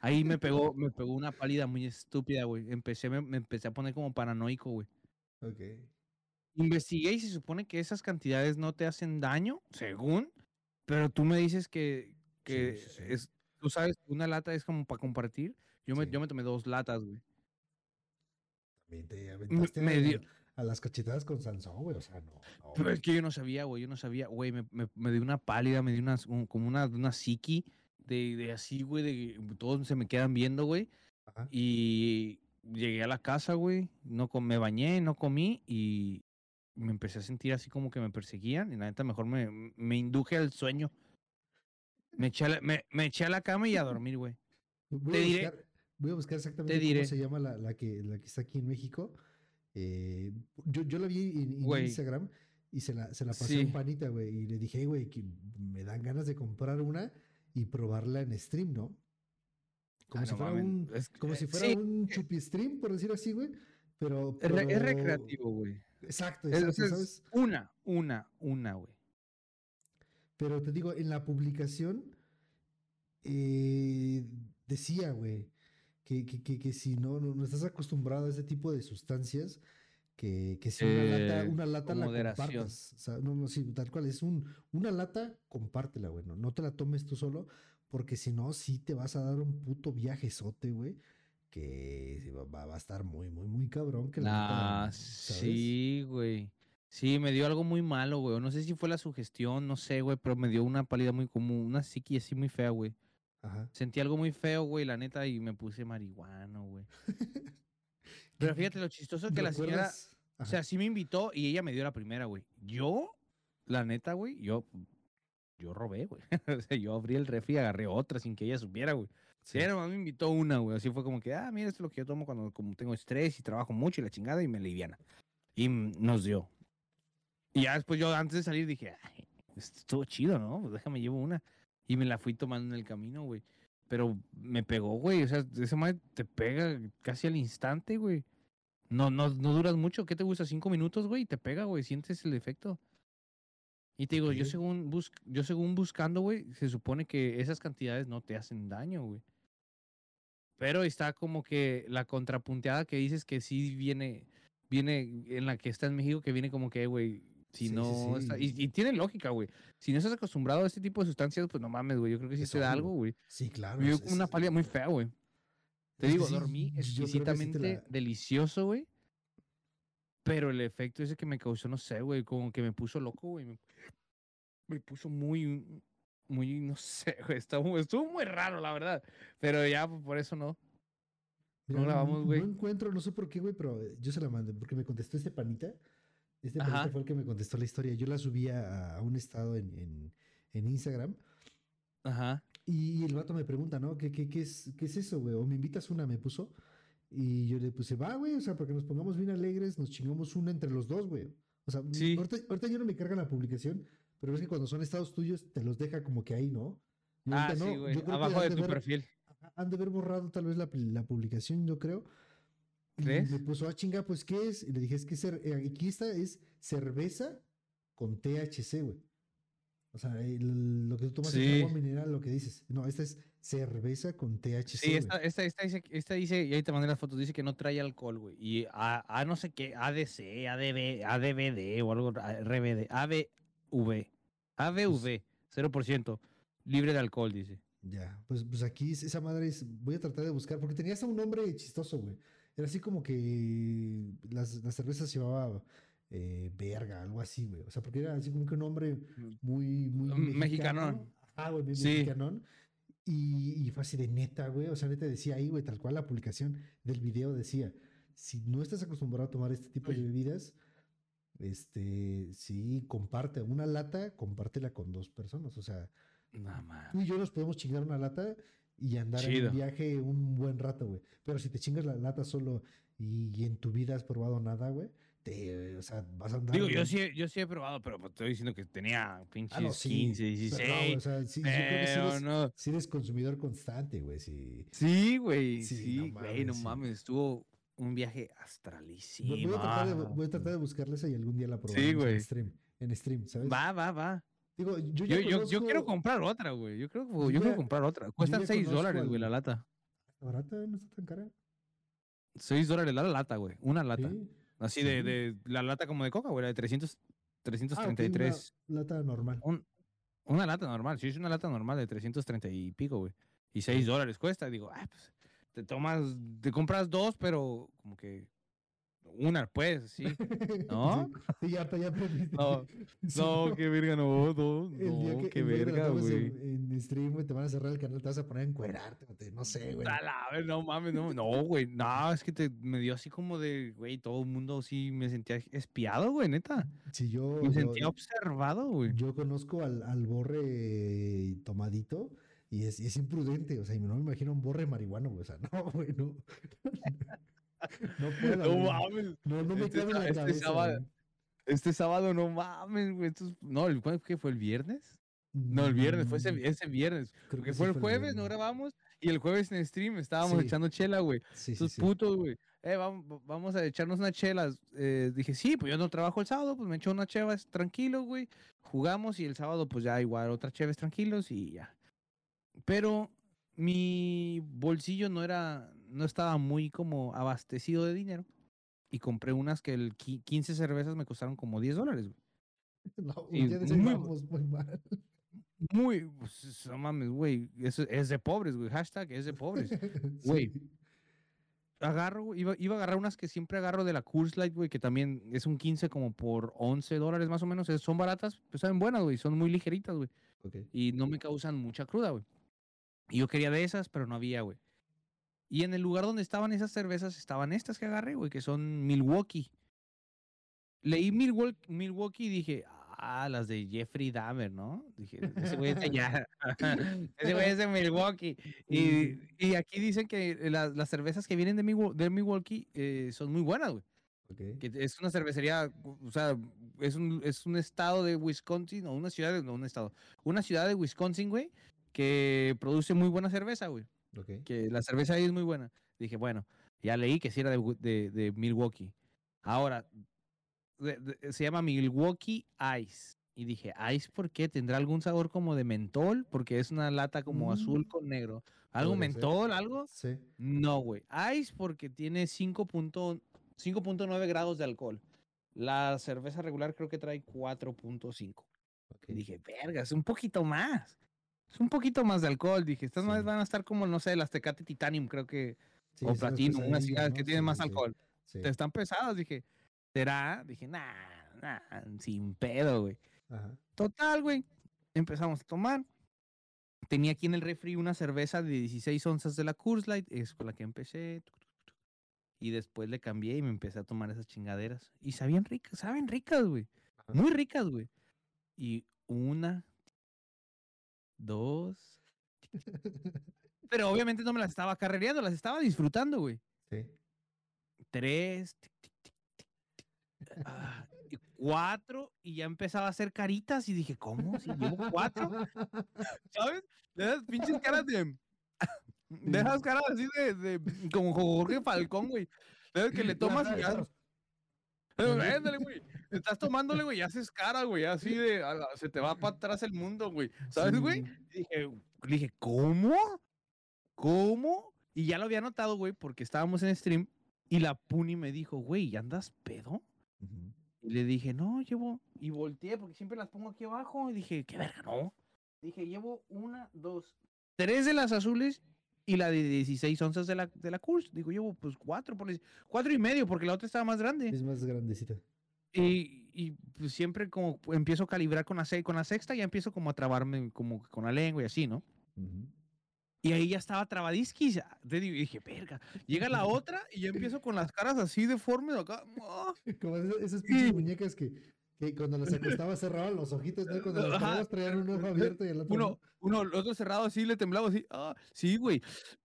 Ahí me pegó, me pegó una pálida muy estúpida, güey. Empecé, me, me empecé a poner como paranoico, güey. Ok. Investigué y se supone que esas cantidades no te hacen daño, según, pero tú me dices que, que sí, sí. es, tú sabes, que una lata es como para compartir. Yo me, yo me tomé dos latas, güey. También te aventaste me a, dio- a las cachetadas con Sansón, güey. O sea, no. no, Pero es que yo no sabía, güey, yo no sabía, güey, me, me, me dio una pálida, me dio una, un- como una, una psiqui de, de así, güey, de todos se me quedan viendo, güey. Ajá. Y llegué a la casa, güey, no com- me bañé, no comí y me empecé a sentir así como que me perseguían y la neta mejor me, me induje al sueño. Me eché, a la, me, me eché a la cama y a dormir, güey. Te diré- voy a buscar exactamente diré. cómo se llama la, la que, la que está aquí en México. Eh, yo, yo la vi en. Instagram y se la, se la pasé a Sí. un panita, güey. Y le dije, "Hey, güey, que me dan ganas de comprar una y probarla en stream, ¿no? Como Ah, si no fuera un, es- como si fuera sí, un chupi stream, por decir así, güey. Pero, es, recreativo, güey. Exacto, Es- exacto, es ¿sabes? una, una, una, güey. Pero te digo, en la publicación eh, decía, güey, que, que, que, que si no, no, no estás acostumbrado a ese tipo de sustancias, que, que si una lata, Eh, una lata la moderación. compartas. O sea, no, no, sí, tal cual, es un, una lata, compártela, güey. No, no te la tomes tú solo, porque si no, sí te vas a dar un puto viajezote, güey. Que va, va- a estar muy, muy, muy cabrón. Que la Ah, ¿sabes? sí, güey. Sí, me dio algo muy malo, güey. No sé si fue la sugestión, no sé, güey, pero me dio una pálida muy como una psiqui así muy fea, güey. Ajá. Sentí algo muy feo, güey, la neta, y me puse marihuano, güey. Pero fíjate lo chistoso que la señora, ¿Recuerdas? o Ajá. sea, sí me invitó y ella me dio la primera, güey. Yo, la neta, güey, yo, yo robé, güey. o sea, yo abrí el refri y agarré otra sin que ella supiera, güey. Sí. Sí. Nomás me invitó una, güey. Así fue como que, ah, mira, esto es lo que yo tomo cuando como tengo estrés y trabajo mucho y la chingada y me liviana. Y nos dio. Y ya después yo antes de salir dije, ay, estuvo chido, ¿no? Pues déjame llevo una. Y me la fui tomando en el camino, güey. Pero me pegó, güey. O sea, esa madre te pega casi al instante, güey. No, no, no duras mucho. ¿Qué te gusta? Cinco minutos, güey, y te pega, güey. Sientes el efecto. Y te digo, yo según, bus yo según buscando, güey, se supone que esas cantidades no te hacen daño, güey. Pero está como que la contrapunteada que dices que sí viene, viene en la que está en México, que viene como que, güey, si Sí, sí, no... y, sí. y tiene lógica, güey. Si no estás acostumbrado a este tipo de sustancias, pues no mames, güey. Yo creo que sí Es te da algo, güey. Sí, claro. Me dio es- una pálida muy fea, güey. Te digo, sí, dormí sí exquisitamente la- delicioso, güey. Pero el efecto ese que me causó, no sé, güey, como que me puso loco, güey. me- me puso muy, muy, no sé, güey, estuvo, estuvo muy raro, la verdad. Pero ya, pues, por eso no. Mira, ¿Cómo la vamos, güey? No encuentro, no sé por qué, güey, pero yo se la mandé porque me contestó este panita. Este panita fue el que me contestó la historia. Yo la subí a, a un estado en, en, en Instagram Ajá. y el vato me pregunta, ¿no? ¿Qué, qué, qué, es, qué es eso, güey? O me invitas una, me puso. Y yo le puse, va, güey, o sea, para que nos pongamos bien alegres, nos chingamos una entre los dos, güey. O sea, Sí. ahorita, ahorita ya no me carga la publicación, pero es que cuando son estados tuyos te los deja como que ahí, ¿no? Y Ah, ahorita sí, no, güey. yo Abajo de de tu ver- perfil. Han de haber borrado tal vez la, la publicación, yo creo. ¿Crees? me puso, ah, chinga, pues, ¿qué es? Y le dije, es que eh, aquí esta es cerveza con THC, güey. O sea, el- lo que tú tomas es agua mineral, lo que dices. No, esta es cerveza con THC. Sí, esta, esta, esta dice, esta dice, y ahí te mandé las fotos, dice que no trae alcohol, güey. Y a, a no sé qué, ADC, ADB, ADBD o algo, RBD, ABV, ABV, 0%, libre de alcohol, dice. Ya, pues, pues aquí es- esa madre es. Voy a tratar de buscar, porque tenía hasta un nombre chistoso, güey. Era así como que las, las cervezas llevaba eh, verga, algo así, güey. O sea, porque era así como que un nombre muy, muy. Mm, mexicanón. Ajá, güey, muy Sí. mexicanón. Y, y fue así de neta, güey. O sea, neta decía ahí, güey, tal cual la publicación del video decía: si no estás acostumbrado a tomar este tipo de bebidas, este, sí, comparte una lata, compártela con dos personas. O sea, No, tú y yo nos podemos chingar una lata y andar en un viaje un buen rato, güey. Pero si te chingas la lata solo y, y en tu vida has probado nada, güey, te, o sea, vas a andar. Digo, yo sí, yo sí he probado, pero pues, estoy diciendo que tenía pinches Ah, no, sí, 15, pero no, 16. o sea, sí, yo creo que sí pero eres, no. sí eres consumidor constante, güey. Sí. Sí, güey, Sí, no güey, no mames, estuvo un viaje astralísimo. voy a tratar de, voy a tratar de esa y algún día la probaremos güey. en stream. En stream, ¿sabes? Va, va, va. Digo, yo, ya Yo, yo, yo quiero conozco- comprar otra, güey. Yo creo, Yo yo quiero comprar otra. Cuestan ya 6 conozco dólares, güey, la lata. Barata, no está tan cara. 6 dólares la lata, güey. Una lata. Sí. Así Sí. de, de la lata como de coca, güey, la de 300, Ah, ok, 333. una lata normal. Un- una lata normal, sí, es una lata normal de 330 y pico, güey. Y 6 dólares cuesta. Digo, ah, pues te tomas, te compras dos, pero como que una, pues, sí. ¿No? Sí, sí, ya, ya aprendiste. No, Sí, No, qué verga, no, no, El día no, que, qué verga, güey. En, en stream, güey, te van a cerrar el canal, te vas a poner a encuerarte, güey, no sé, güey. No mames, no, no, güey. No, es que te, me dio así como de, güey, todo el mundo sí me sentía espiado, güey, neta. Si yo, Me yo, sentía observado, güey. yo conozco al, al borre tomadito y es, y es imprudente, o sea, y no me imagino un borre marihuano, güey, o sea, no, güey, no. No puedo, No güey. mames. No, no me Este cabe en la sa- este cabeza, sábado- güey. Este sábado, no mames, güey. estos- No, el, ¿cuál- ¿qué fue? ¿El viernes? No, el viernes, fue ese, ese viernes. creo que sí fue el jueves, no grabamos. Y el jueves en stream estábamos Sí. echando chela, güey. Sí, Esos putos, güey. Eh, vamos, vamos a echarnos unas chelas. Eh, dije, sí, pues yo no trabajo el sábado, pues me echo unas chevas tranquilo, güey. Jugamos y el sábado, pues ya igual otras cheves tranquilos y ya. Pero mi bolsillo no era, no estaba muy como abastecido de dinero. Y compré unas que el qui- 15 cervezas me costaron como 10 dólares, güey. No, y ya muy- muy mal. Muy, pues, no mames, güey. Eso es de pobres, güey. Hashtag es de pobres. Güey. Sí. agarro, iba, iba a agarrar unas que siempre agarro de la Coors Light, güey, que también es un 15 como por 11 dólares más o menos. es- Son baratas, pues saben buenas, güey, son muy ligeritas, güey. Ok. Y no me causan mucha cruda, güey. Y yo quería de esas, pero no había, güey. Y en el lugar donde estaban esas cervezas estaban estas que agarré, güey, que son Milwaukee. Leí Milwaukee, Milwaukee y dije, ah, las de Jeffrey Dahmer, ¿no? Dije, ese güey es de allá. ese güey es de Milwaukee. Y, y aquí dicen que las, las cervezas que vienen de, Milwa- de Milwaukee eh, son muy buenas, güey. Que es una cervecería, o sea, es un, es un estado de Wisconsin, o una ciudad, no un estado, una ciudad de Wisconsin, güey, que produce muy buena cerveza, güey. Que la cerveza ahí es muy buena. Dije, bueno, ya leí que sí era de, de, de Milwaukee. Ahora, de- se llama Milwaukee Ice. Y dije, ¿Ice por qué? ¿Tendrá algún sabor como de mentol? Porque es una lata como azul Mm, con negro. ¿Algo ser. mentol? ¿Algo? Sí. No, güey. Ice porque tiene 5 punto- 5.9 grados de alcohol. La cerveza regular creo que trae 4.5. ok. Y dije, verga, es un poquito más. Es un poquito más de alcohol. Dije, estas más van a estar como, no sé, las Tecate Titanium, creo que. Sí, o Platino, unas pesadillas, ciudades ¿no? que tienen más alcohol. Sí. Están pesadas. Dije, ¿será? Dije, nah, nah, sin pedo, güey. Ajá. Total, güey. Empezamos a tomar. Tenía aquí en el refri una cerveza de 16 onzas de la Coors Light, es con la que empecé. Y después le cambié y me empecé a tomar esas chingaderas. Y sabían ricas, saben ricas, güey. Muy ricas, güey. Y una, dos. Pero obviamente no me las estaba carrereando, las estaba disfrutando, güey. Sí. Tres, tic, tic, tic, tic, tic, ah, y cuatro, y ya empezaba a hacer caritas y dije, ¿cómo? Si llevo cuatro, ¿sabes? De esas pinches caras de. De esas caras así de, de como Jorge Falcón, güey. De que le tomas y ya. Ándale, güey. Estás tomándole, güey, y haces cara, güey, así de. la- Se te va para atrás el mundo, güey. ¿Sabes, güey? sí. Dije, dije, ¿cómo? ¿Cómo? Y ya lo había notado, güey, porque estábamos en stream y la Puni me dijo, güey, ¿ya andas pedo? Y le dije, no, llevo. Y volteé porque siempre las pongo aquí abajo. Y dije, qué verga, no. Dije, llevo una, dos, tres de las azules y la de 16 onzas de la, de la Curse. Digo, llevo pues cuatro, por, cuatro y medio porque la otra estaba más grande. Es más grandecita. Y, y, pues, siempre como empiezo a calibrar con la, con la sexta, ya empiezo como a trabarme como con la lengua y así, ¿no? Ujú. Y ahí ya estaba trabadisquis. te dije, verga. Llega la otra y ya empiezo con las caras así deformes acá. ¡ah! Como esas, esas pinches muñecas que, que cuando las acostaba cerraban los ojitos, ¿no? Cuando las Ajá. parabas traían un ojo abierto y el otro Uno, no. uno, el otro cerrado así, le temblaba así. Ah, sí, güey.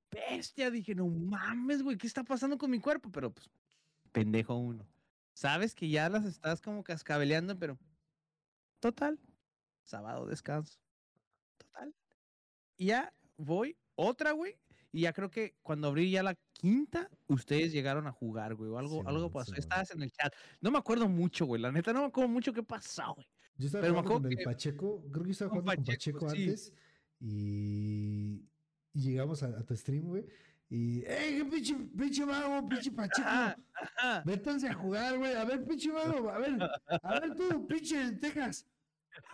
Bestia, dije, no mames, güey, ¿qué está pasando con mi cuerpo? Pero pues, pendejo uno. Sabes que ya las estás como cascabeleando, pero. Total. Sábado descanso. Total. Y ya voy, otra, güey. Y ya creo que cuando abrí ya la quinta, ustedes llegaron a jugar, güey. O algo, algo pasó. Estabas en el chat. No me acuerdo mucho, güey. La neta, no me acuerdo mucho qué pasó, güey. Yo estaba Pero me jugando con el Pacheco, creo que yo estaba con jugando con Pacheco, Pacheco sí. antes y, y llegamos a, a tu stream, güey. Y, ¡eh, qué pinche, pinche mago, pinche ajá. Métanse a jugar, güey. A ver, pinche mago, a ver, a ver tú, pinche Texas.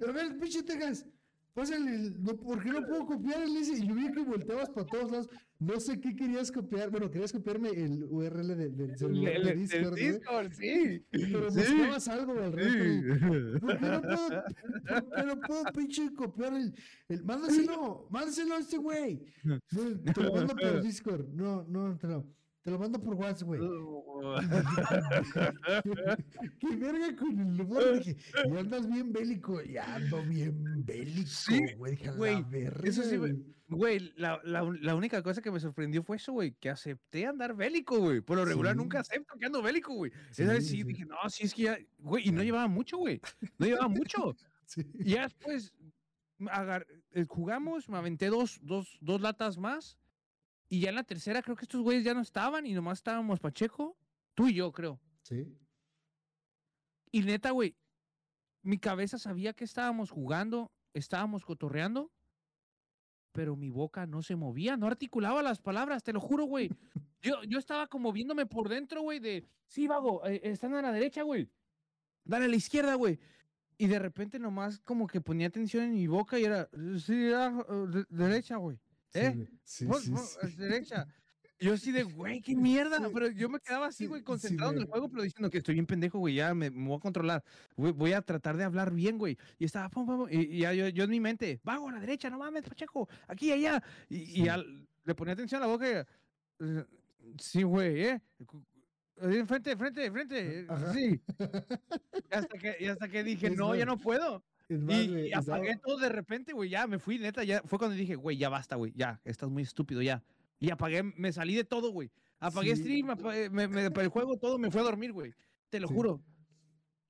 a ver, pinche Texas. Pásale, el- no, ¿por qué no puedo copiar el ese? Y yo vi que volteabas para todos lados. No sé qué querías copiar. Bueno, querías copiarme el URL de- del celular El- de Discord. Discord, sí. Pero Sí. buscabas algo y, Sí. ¿Por qué no puedo, por qué no puedo pinche copiar el, el mándaselo, mándaselo a este güey? Te lo mando por Discord. No, no, te lo, te lo mando por WhatsApp, güey. Qué verga con el humor. Dije, y andas bien bélico. Y ando bien bélico, Sí, güey. La güey, eso sí, güey. Güey. La, la, la única cosa que me sorprendió fue eso, güey, que acepté andar bélico, güey. Por lo regular Sí. nunca acepto que ando bélico, güey. Esa vez Sí, sí, sí. dije, no, sí, es que ya, güey, y no llevaba mucho, güey. No llevaba mucho. Sí. Y ya después agar- eh, jugamos, me aventé dos, dos, dos latas más. Y ya en la tercera creo que estos güeyes ya no estaban y nomás estábamos Pacheco, tú y yo, creo. Sí. Y neta, güey, mi cabeza sabía que estábamos jugando, estábamos cotorreando, pero mi boca no se movía, no articulaba las palabras, te lo juro, güey. Yo, yo estaba como viéndome por dentro, güey, de, sí, vago, eh, están a la derecha, güey. Dale a la izquierda, güey. Y de repente nomás como que ponía atención en mi boca y era, sí, ah, de- derecha, güey. ¿Eh? Sí, sí, sí. derecha. Y Yo así de, güey, qué mierda. Sí, Pero yo me quedaba así, sí, güey, sí, concentrado en el juego, pero diciendo que estoy bien pendejo, güey, ya me, me voy a controlar. Voy, voy a tratar de hablar bien, güey. Y estaba, pum, pum, y, y ya yo, yo en mi mente, vago a la derecha, no mames, Pacheco, aquí, allá. Y, y Sí. ya le ponía atención a la boca y, eh, sí, güey, ¿eh? Eh, Frente, frente, frente, Ajá. sí. Y hasta que, y hasta que dije, Es no, ya no puedo. Y, y apagué todo de repente, güey, ya me fui, neta, ya fue cuando dije, güey, ya basta, güey, ya, estás muy estúpido, ya. Y apagué, me salí de todo, güey. Apagué Sí. stream, apagué- me, me- para el juego, todo, me fue a dormir, güey. Te lo Sí. juro.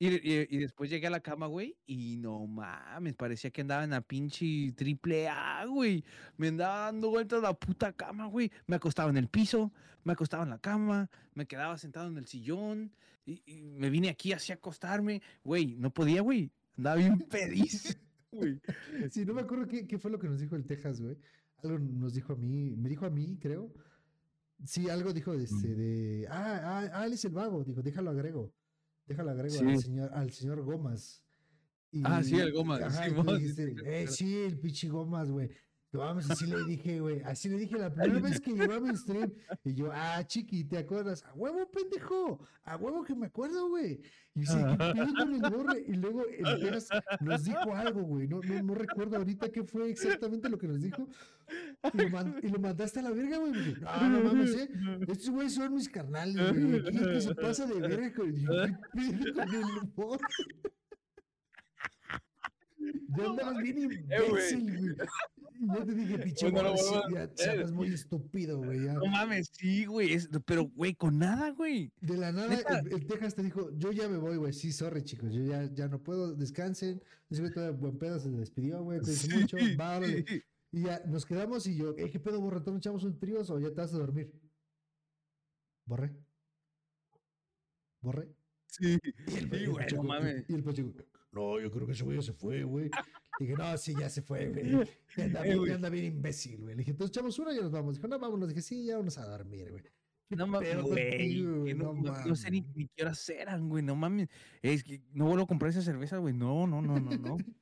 Y, y- y después llegué a la cama, güey, y no mames, parecía que andaba en la pinche triple A, güey. Me andaba dando vueltas la puta cama, güey. Me acostaba en el piso, me acostaba en la cama, me quedaba sentado en el sillón, y, y me vine aquí así a acostarme, güey, no podía, güey. Andaba bien pedísimo, güey. Sí, no me acuerdo qué, qué fue lo que nos dijo el Texas, güey. Algo nos dijo a mí, me dijo a mí, creo. Sí, algo dijo de, este, de ah, ah, ah, él es el vago. Dijo, déjalo agrego. Déjalo agrego al señor, al señor Gomas. Ah, sí, el Ajá, tú sí, dijiste, eh, sí, el pinche Gomas, güey. Mames, así le dije, güey. Así le dije la primera vez que llegó a mi stream. Y yo, ah, chiqui, ¿te acuerdas? A huevo, pendejo. A huevo que me acuerdo, güey. Y. Y luego el nos dijo algo, güey. No, no, no recuerdo ahorita qué fue exactamente lo que nos dijo. Y lo, man- y lo mandaste a la verga, güey. Dije, No, no mames, eh. Estos güeyes son mis carnales, güey. Aquí el que se pasa de verga, ¿Qué pedo con el borre? Ya andabas bien imbécil, güey. Yo te dije, pinche no sí, a ya sabes muy estúpido, güey. ya". No mames, sí, güey. es- Pero, güey, con nada, güey. De la nada, el, el Texas te dijo, yo ya me voy, güey. Sí, sorry, chicos. Yo ya, ya no puedo. Descansen. Ese güey todavía buen pedo se despidió, güey. Te hizo mucho. Va, órale. sí. Y ya nos quedamos y yo, "Ey, ¿qué pedo, borre? ¿Nos echamos un tríos o ya te vas a dormir? ¿Borre? ¿Borre? Sí, Y el, sí, y güey, no mames. y el no, yo creo que ese güey ya se fue, güey. Dije, no, sí, ya se fue, güey. Ya anda, bien, ya anda bien imbécil, güey. Le dije, entonces echamos una y nos vamos. Dijo, no, vámonos. Dije, sí, ya vamos a dormir, güey. ¿Qué No mames, güey. No, No no- sé ni, ni qué horas eran, güey. No mames. Es que no vuelvo a comprar esa cerveza, güey. No, no, no, no, no.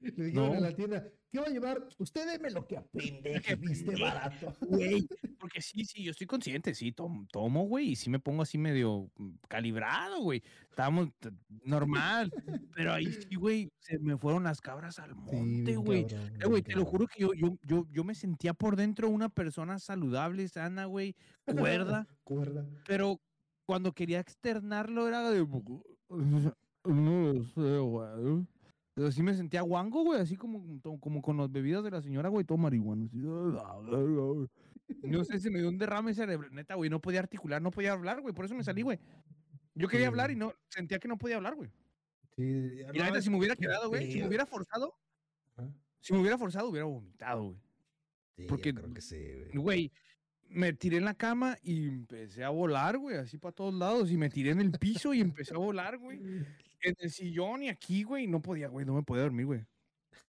Le dijeron No. en la tienda, ¿qué va a llevar? Usted deme lo que aprende, que viste barato. Güey, porque sí, sí, yo estoy consciente, sí, tom- tomo, güey, y sí me pongo así medio mm, calibrado, güey. Estábamos normal, pero ahí sí, güey, se me fueron las cabras al monte, güey. cabrón, Eh, güey, te lo juro que yo, yo, yo, yo me sentía por dentro una persona saludable, sana, güey, cuerda, Cuerda. pero cuando quería externarlo era de... No lo sé, güey. Pero sí me sentía guango, güey, así como, como con las bebidas de la señora, güey, todo marihuana. No sé, se me dio un derrame cerebral. Neta, güey, no podía articular, no podía hablar, güey, por eso me salí, güey. Yo quería Sí, hablar y no, sentía que no podía hablar, güey. Sí, Y la no, neta, si me hubiera quedado, güey, si me hubiera forzado, si me hubiera forzado, hubiera vomitado, güey. Sí, porque- creo que sí, güey. Güey, me tiré en la cama y empecé a volar, güey, así para todos lados. Y me tiré en el piso y empecé a volar, güey. En el sillón y aquí, güey, no podía, güey, no me podía dormir, güey.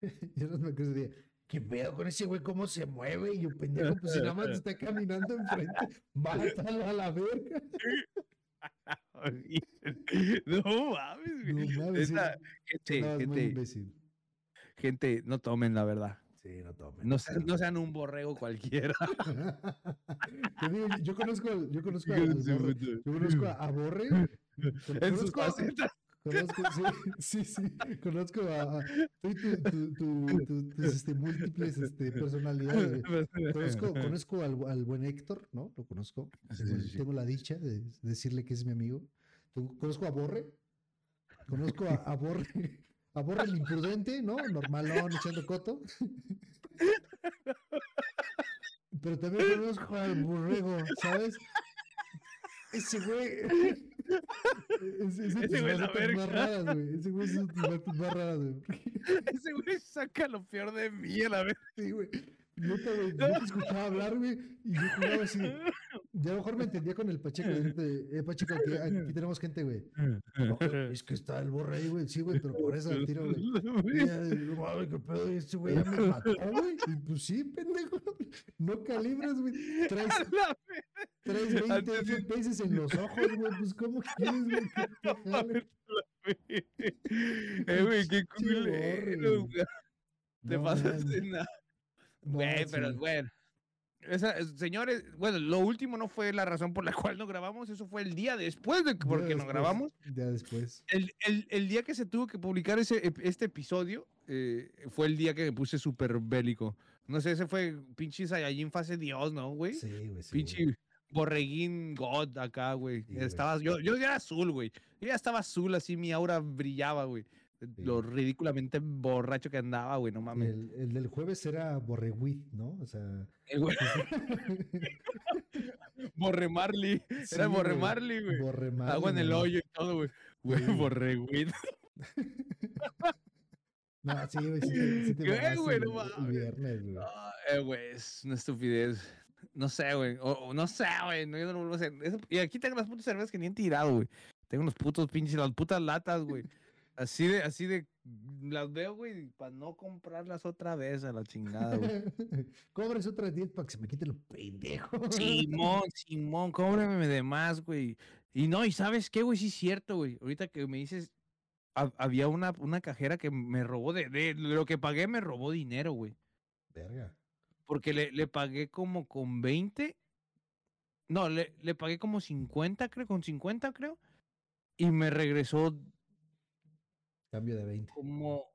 Yo no me acuerdo día. ¿Qué pedo con ese güey? ¿Cómo se mueve? Y yo, pendejo, pues si nada más está caminando enfrente, mátalo a la verga. no mames, güey. No mames, Neta, gente, muy gente, imbécil. gente, no tomen la verdad. Sí, no tomen. No sean, no sean un borrego cualquiera. Digo, yo conozco, yo conozco, Borre, yo conozco a, a Borre. con- En sus conozco a- facetas. Conozco, sí, sí, sí, conozco a, y tu, tu, tus este, múltiples este, personalidades. Conozco, conozco al, al buen Héctor, ¿no? Lo conozco. Sí, Tengo, la dicha de decirle que es mi amigo. Conozco a Borre. Conozco a, a Borre. A Borre el imprudente, ¿no? Normalón, echando coto. Pero también conozco al borrego, ¿sabes? Ese güey. Ese, ese Ese güey es la verga. raras, güey. Ese güey es tus más raras, güey. Ese güey saca lo peor de mí a la vez. Sí, güey. Yo te escuchaba hablar, güey, y yo jugaba así. Ya a lo mejor me entendía con el Pacheco. Eh, Pacheco, aquí, aquí tenemos gente, güey. No, es que está el borre ahí, güey. Sí, güey, pero por eso al tiro, güey. Mames, qué pedo, este güey ya me mató, güey. Y pues sí, pendejo. No calibras, güey. Traes, traes 20 Antes de- FPS en los ojos, güey. Pues, ¿cómo quieres, güey? Eh, güey, qué culero, güey. Te pasaste mames. No, Güey, pero sí. bueno. Esa, es- señores, bueno, lo último no fue la razón por la cual no grabamos, eso fue el día después de porque no grabamos. Ya después. El, el- el día que se tuvo que publicar ese, este episodio eh, fue el día que me puse súper bélico. No sé, ese fue pinche Saiyajin fase Dios, ¿no, güey? Sí, güey. Sí, Pinche borreguín God acá, güey. Sí, güey. Estaba, yo, yo ya era azul, güey. Yo ya estaba azul, así mi aura brillaba, güey. Lo ridículamente borracho que andaba, güey, no mames. el, el del jueves era Borreguit, ¿no? O sea. El güey- Borre Marley. sí, Era Borre güey, Marley, güey. Agua en el hoyo y todo, güey. Güey, Sí. borregüín. No, sí, güey, sí, te- sí te ¿Qué, mamaste güey? No el mames. viernes, güey. Ah, eh, güey, es una estupidez. No sé, güey. O, o no sé, güey. No, yo no lo vuelvo a hacer. Eso- y aquí tengo las putas cervezas que ni han tirado, güey. Tengo unos putos pinches, las putas latas, güey. Así de, así de, las veo, güey, para no comprarlas otra vez a la chingada, güey. Cobres otras 10 para que se me quite lo pendejo. Simón, Simón, cóbrame de más, güey. Y no, y sabes qué, güey, sí es cierto, güey. Ahorita que me dices, hab- había una, una cajera que me robó de, de lo que pagué, me robó dinero, güey. Verga. porque le, le pagué como con 20. No, le, le pagué como 50, creo, con 50, creo. Y me regresó Cambio de 20. como.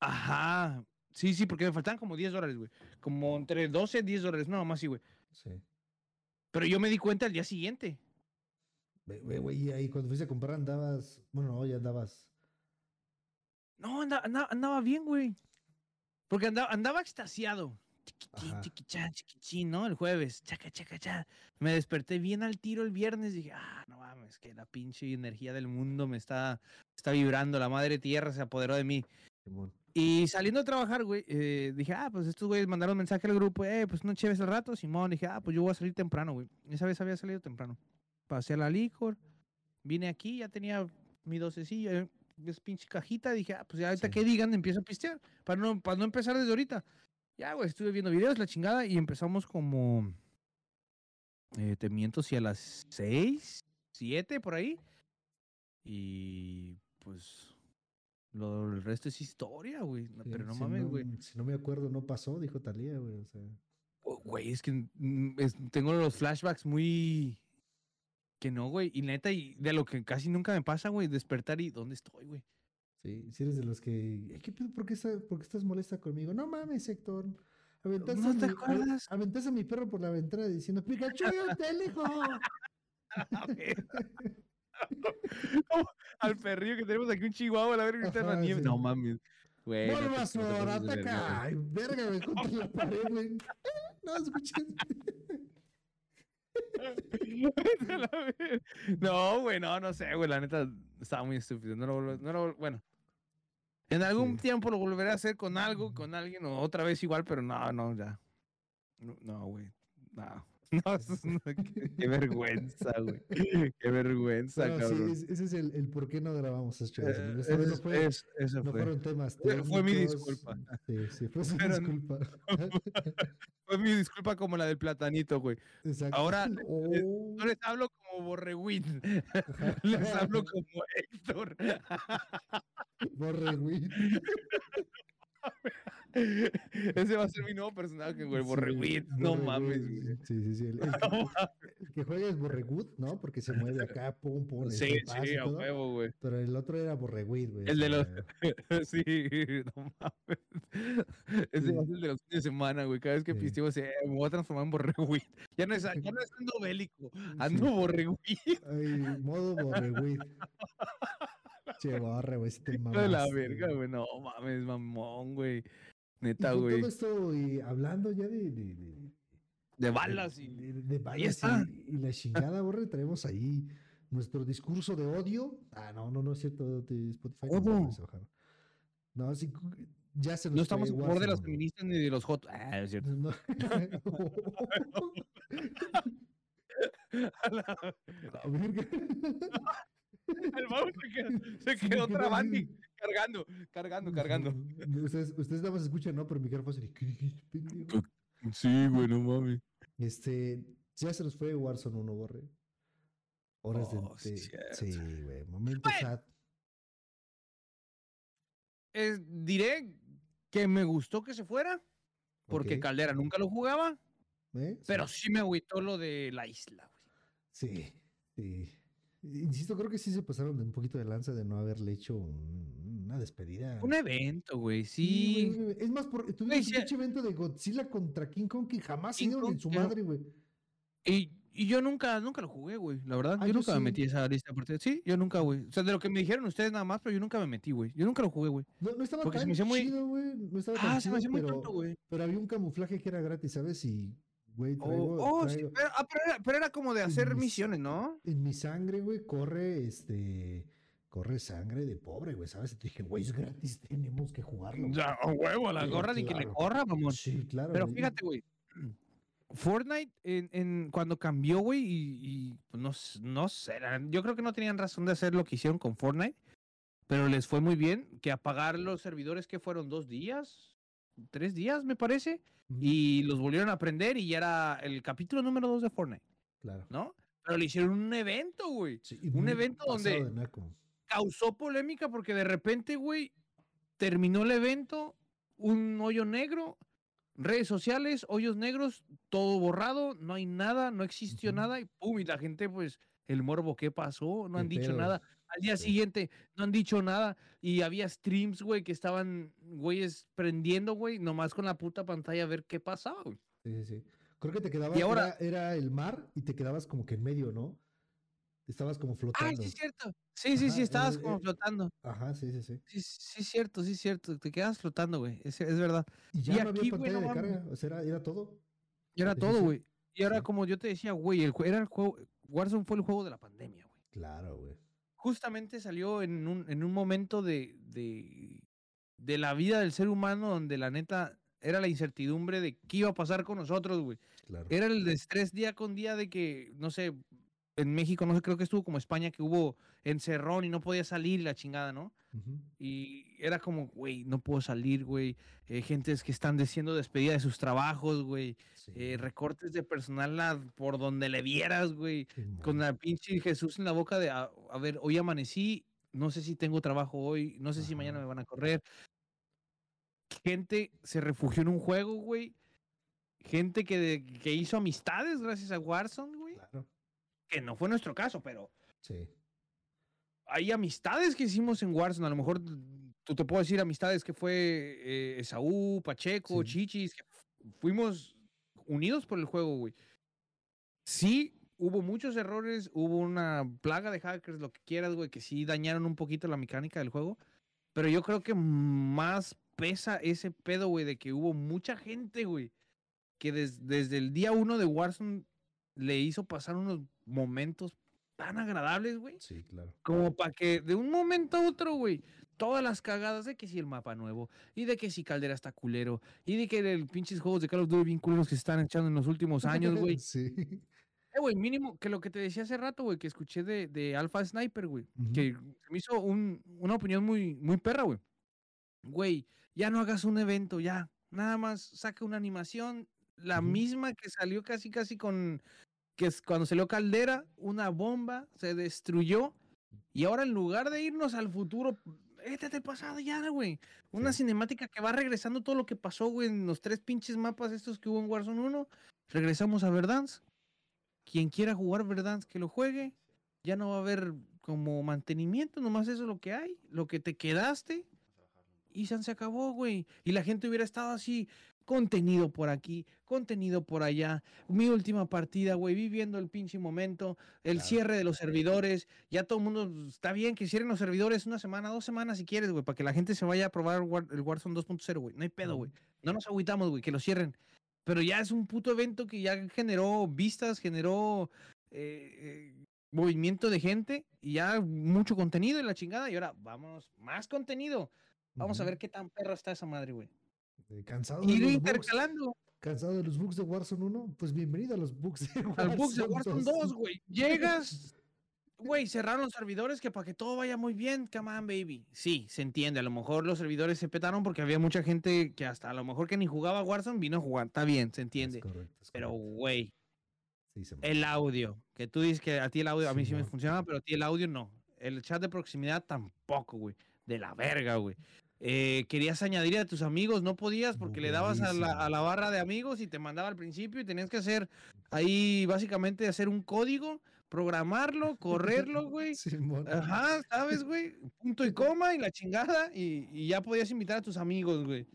Ajá. Sí, sí, porque me faltaban como 10 dólares, güey. Como entre 12 y 10 dólares, no, más sí, güey. Sí. Pero yo me di cuenta al día siguiente. Güey, y ahí cuando fuiste a comprar andabas. Bueno, no, ya andabas. No, anda- anda- andaba bien, güey. Porque andaba, andaba extasiado. Chiquitín, chiquichán, chiquichín, ¿no? El jueves. Chaca, chaca, cha. Me desperté bien al tiro el viernes. Dije, ah, no mames, que la pinche energía del mundo me está, está vibrando. La madre tierra se apoderó de mí. Y saliendo a trabajar, güey, eh, dije, ah, pues estos güeyes mandaron mensaje al grupo, eh, pues no chéves el rato, Simón. Dije, ah, pues yo voy a salir temprano, güey. Esa vez había salido temprano. Pasé a la licor, vine aquí, ya tenía mi docecilla, eh, es pinche cajita. Dije, ah, pues ya ahorita Sí. que digan, empiezo a pistear, para no, para no empezar desde ahorita. Ya, güey, estuve viendo videos, la chingada, y empezamos como, eh, te miento, si a las seis, siete, por ahí. Y pues, lo, el resto es historia, güey. Sí, pero no si mames, güey. Si no me acuerdo, no pasó, dijo Talía, güey. O sea, Oh, Güey, es que mm, es- tengo los flashbacks muy... Que no, güey. Y neta, y de lo que casi nunca me pasa, güey, despertar y ¿dónde estoy, güey? sí, si eres de los que. "Eh, ¿Qué pedo? ¿Por qué, está- por qué estás molesta conmigo? No mames, Héctor. Aventaste, ¿No a te mi- acuerdas? aventaste a mi perro por la ventana diciendo: Pikachu, te alejo. Al perrillo que tenemos aquí, un chihuahua, la verga, está nieve. sí. No mames. Güey, Bulbasaur, ataca. Ay, verga, contra la pared, güey. No verga. No, güey, no, no sé, güey, la neta estaba muy estúpido. No lo no lo bueno. En algún Sí. tiempo lo volveré a hacer con algo, con alguien, o otra vez igual, pero no, no, ya. No, No, güey, no. No, eso es- no, qué, qué vergüenza, güey. Qué vergüenza, No, cabrón. es- ese es el, el por qué no grabamos esto. Eh, Esta vez no, es- fue- es- eso no fue. fueron temas Fue- fue mi disculpa. Sí, sí, fue su Pero- disculpa. Fue mi disculpa como la del platanito, güey. Exacto. Ahora, Oh, No les hablo como Borreguín, les hablo como Héctor. Borreguín. Ese va a ser mi nuevo personaje, güey, Sí. No mames, güey. Sí, sí, sí. El, el que, el que juega es Borregut, ¿no? Porque se mueve acá, pum, pum. Sí, sí, a huevo, güey. Pero el otro era Borreguit, güey. El de los- Sí, no mames. Ese va a ser el de los fines de semana, güey. Cada vez que Sí. pisteo, se- me voy a transformar en Borreguín. Ya no es, ya no es ando bélico, ando Sí. Borreguín. Ay, modo Borreguit. Che, borre, güey, si te De la verga, güey. No mames, mamón, güey. Neta, güey. todo esto, y hablando ya de, de, de- De balas y. de, de balas y, y la chingada, borre, traemos ahí nuestro discurso de odio. Ah, no, no, no es cierto, de Spotify. no, sí, ya se nos No estamos a favor de las feministas ni de los hot. Ah, es cierto. No. La- A ver, El Mau se quedó, se Sí, quedó ¿qué trabando y cargando, cargando, cargando. Ustedes, ustedes nada más escuchan, ¿no? Pero mi cara fue así. ¿qué dijiste, pendejo? Sí, güey, no mames. Este, ya se nos fue Warzone 1, borre. Horas de- Oh, sí, de. Sí, güey. Momento Bueno. sad. Eh, diré que me gustó que se fuera, porque Caldera nunca lo jugaba, ¿eh? Sí. pero sí me agüitó lo de la isla, güey. Sí, sí. Insisto, creo que sí se pasaron de un poquito de lanza de no haberle hecho un- una despedida. Un evento, güey, Sí, sí. güey, Es más, por, tuvimos un pinche evento de Godzilla contra King Kong que jamás se dieron en su madre, güey. Y, y yo nunca, nunca lo jugué, güey, la verdad. Ah, yo yo nunca me metí a esa lista. Sí, yo nunca, güey. O sea, de lo que me dijeron ustedes nada más, pero yo nunca me metí, güey. Yo nunca lo jugué, güey. No, no estaba Porque se tan me hizo muy- chido, güey. No estaba tan Ah, se me hacía muy tonto, güey. pero había un camuflaje que era gratis, ¿sabes? Y, güey, Oh, traigo, oh, sí, traigo- pero, ah, pero era, pero era como de hacer mis- misiones, ¿no? en mi sangre, güey, corre, este, corre sangre de pobre, güey, ¿sabes? Y te dije, güey, es gratis, tenemos que jugarlo. güey". Ya, a huevo, a la Sí, gorra ni que le corra, mamón. Sí, claro. Pero güey. fíjate, güey. Fortnite, en, en- cuando cambió, güey, y, y, pues, no, no sé, yo creo que no tenían razón de hacer lo que hicieron con Fortnite, pero les fue muy bien que apagar los servidores que fueron dos días, tres días, me parece, y los volvieron a prender y ya era el capítulo número dos de Fortnite, Claro. ¿no? Pero le hicieron un evento, güey. Sí, un evento donde-. Causó polémica porque de repente, güey, terminó el evento, un hoyo negro, redes sociales, hoyos negros, todo borrado, no hay nada, no existió nada y pum, y la gente pues el morbo, ¿qué pasó? No ¿Qué han dicho pedo? nada. Al día siguiente no han dicho nada y había streams, güey, que estaban güeyes prendiendo, güey, nomás con la puta pantalla a ver qué pasaba, güey. Sí, sí, sí. Creo que te quedaba, ahora- era, era el mar y te quedabas como que en medio, ¿no? Estabas como Ay, flotando. sí es cierto. Sí, sí, Ajá, sí, estabas eh, como eh, flotando. Ajá, sí, sí, sí. Sí, sí es cierto, sí es cierto. Te quedas flotando, güey. Es, es verdad. Y ya Y no había aquí, güey, pantalla no de carga, o sea, era, era todo. Y era todo, güey. Y ahora, como yo te decía, güey, el, era el juego. Warzone fue el juego de la pandemia, güey. Claro, güey. Justamente salió en un, en un momento de, de, de la vida del ser humano donde la neta era la incertidumbre de qué iba a pasar con nosotros, güey. Claro. Era el estrés día con día de que, no sé, en México, no sé, creo que estuvo como España, que hubo encerrón y no podía salir la chingada, ¿no? Ujú. Y era como, güey, no puedo salir, güey. Eh, gentes que están siendo despedida de sus trabajos, güey. Sí, Eh, recortes de personal por donde le vieras, güey. Con la pinche Jesús en la boca de, a, a ver, hoy amanecí, no sé si tengo trabajo hoy, no sé si mañana me van a correr. Gente se refugió en un juego, güey. Gente que, de- que hizo amistades gracias a Warzone, güey. Claro. Que no fue nuestro caso, pero Sí. hay amistades que hicimos en Warzone. A lo mejor tú te puedo decir amistades que fue eh, Esaú, Pacheco, Sí. Chichis, que fu- fuimos unidos por el juego, güey. Sí, hubo muchos errores, hubo una plaga de hackers, lo que quieras, güey, que sí dañaron un poquito la mecánica del juego. Pero yo creo que más pesa ese pedo, güey, de que hubo mucha gente, güey, que des- desde el día uno de Warzone le hizo pasar unos momentos tan agradables, güey. Sí, claro. Como para que de un momento a otro, güey, todas las cagadas de que si el mapa nuevo, y de que si Caldera está culero, y de que el pinches juegos de Call of Duty bien culeros que se están echando en los últimos años, güey. sí. Eh, güey, mínimo, que lo que te decía hace rato, güey, que escuché de, de Alpha Sniper, güey, Ujú. que se me hizo un- una opinión muy, muy perra, güey. Güey, ya no hagas un evento, ya. Nada más saca una animación, la misma que salió casi, casi con, que es cuando salió Caldera, una bomba, se destruyó, y ahora en lugar de irnos al futuro, échate el pasado ya, güey. Una Sí. cinemática que va regresando todo lo que pasó, güey, en los tres pinches mapas estos que hubo en Warzone 1. Regresamos a Verdansk. Quien quiera jugar Verdansk, que lo juegue. Ya no va a haber como mantenimiento, nomás eso es lo que hay, lo que te quedaste. Y se acabó, güey. Y la gente hubiera estado así, contenido por aquí, contenido por allá. Mi última partida, güey, viviendo el pinche momento, el Claro. cierre de los servidores. Ya todo el mundo, pues, está bien que cierren los servidores una semana, dos semanas si quieres, güey, para que la gente se vaya a probar el Warzone 2.0, güey. No hay pedo, güey. No nos agüitamos, güey, que lo cierren. Pero ya es un puto evento que ya generó vistas, generó eh, eh, movimiento de gente y ya mucho contenido y la chingada. Y ahora, vámonos, más contenido. Vamos a ver qué tan perra está esa madre, güey. Eh, ¿Cansado de Ir los bugs? intercalando ¿Cansado de los bugs de Warzone 1? Pues bienvenido a los bugs de Warzone al bugs de Warzone 2, güey. Llegas, güey, cerraron los servidores que para que todo vaya muy bien, come on, baby. Sí, se entiende. A lo mejor los servidores se petaron porque había mucha gente que hasta a lo mejor que ni jugaba Warzone vino a jugar. Está bien, se Es entiende. correcto, es Pero, correcto. güey, Sí, se el audio, que tú dices que a ti el audio, a mí sí me Simón. funciona, pero a ti el audio no. El chat de proximidad tampoco, güey. De la verga, güey. Eh, querías añadir a tus amigos, no podías porque le dabas a la, a Buenísimo. la barra de amigos y te mandaba al principio y tenías que hacer ahí básicamente hacer un código, programarlo, correrlo, güey. Ajá, ¿sabes, güey? Punto y coma y la chingada y, y ya podías invitar a tus amigos, güey.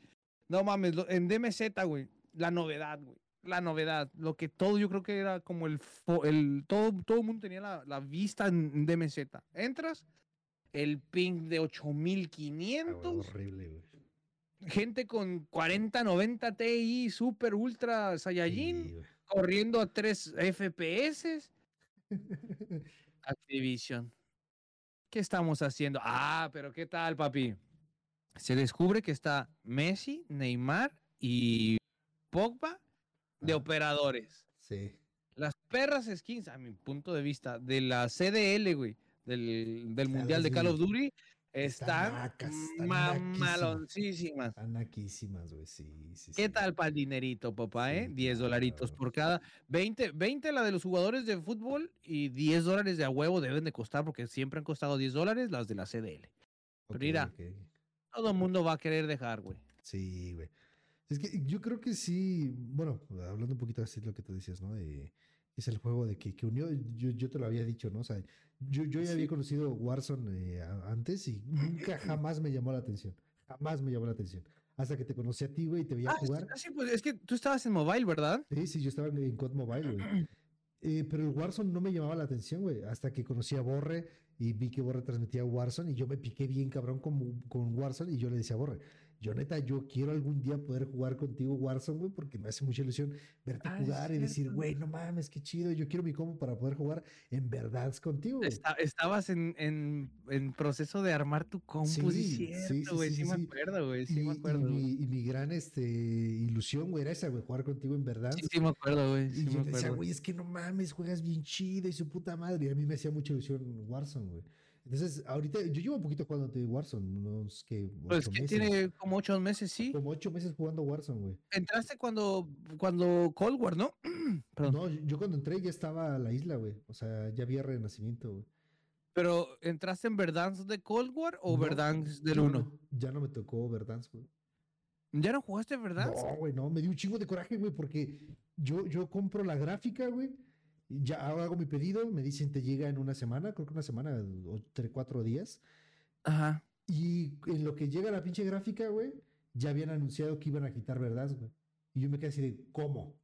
No mames, lo- en DMZ, güey, la novedad, güey. La novedad, lo que todo yo creo que era como el, el todo, todo el mundo tenía la, la vista en DMZ. Entras, el ping de Ah, güey, 8500, horrible, güey. gente con 40, 90 Ti, super ultra Saiyajin, Sí, corriendo a 3 FPS. Activision. ¿Qué estamos haciendo? Ah, pero ¿qué tal, papi? Se descubre que está Messi, Neymar y Pogba de Ah. operadores. Sí. Las perras skins, a mi punto de vista, de la CDL, güey, del, del Mundial de Call of Duty, Están nacas, están mamaloncísimas. Están naquísimas, güey. Sí, sí, ¿Qué sí. tal para el dinerito, papá, eh? Sí, 10 dolaritos claro. por cada. 20, 20 la de los jugadores de fútbol y 10 dólares de a huevo deben de costar porque siempre han costado 10 dólares las de la CDL. Ok, mira. Todo el mundo va a querer dejar, güey. Sí, güey. Es que yo creo que sí, bueno, hablando un poquito así de lo que tú decías, ¿no? De, es el juego de que, que unió, yo, yo te lo había dicho, ¿no? O sea, yo, yo ya había conocido Warzone eh, antes y nunca jamás me llamó la atención. Jamás me llamó la atención. Hasta que te conocí a ti, güey, y te veía Ah, jugar. sí, sí, pues es que tú estabas en mobile, ¿verdad? Sí, sí, yo estaba en, en COD Mobile, güey. Eh, pero el Warzone no me llamaba la atención, güey. Hasta que conocí a Borre y vi que Borre transmitía Warzone y yo me piqué bien cabrón con, con Warzone y yo le decía a Borre, yo neta, yo quiero algún día poder jugar contigo Warzone, güey, porque me hace mucha ilusión verte Ah, jugar y decir, güey, no mames, qué chido, yo quiero mi combo para poder jugar en verdad contigo. Esta- estabas en, en, en proceso de armar tu compu, sí, Sí, sí, cierto, sí, güey, sí, sí, sí, me acuerdo, güey, sí y, me y acuerdo. güey. mi, y mi gran este, ilusión, güey, era esa, güey, jugar contigo en verdad. Sí, sí me acuerdo, güey, sí Y me yo le decía, acuerdo. güey, es que no mames, juegas bien chido y su puta madre. Y a mí me hacía mucha ilusión Warzone, güey. Entonces, ahorita yo llevo un poquito jugando de Warzone, unos que Pues ocho que meses. tiene como ocho meses, sí. Como ocho meses jugando Warzone, güey. Entraste cuando, cuando Cold War, ¿no? Perdón. No, yo- cuando entré ya estaba la isla, güey. O sea, ya había renacimiento, güey. Pero, ¿entraste en Verdansk de Cold War o No, Verdansk del ya no 1? me- ya no me tocó Verdansk, güey. ¿Ya no jugaste Verdansk? No, güey, no, me dio un chingo de coraje, güey, porque yo, yo compro la gráfica, güey. Ya hago mi pedido, me dicen te llega en una semana, creo que una semana o tres, cuatro días. Ajá. Y en lo que llega la pinche gráfica, güey, ya habían anunciado que iban a quitar verdad, güey. Y yo me quedé así de, ¿cómo?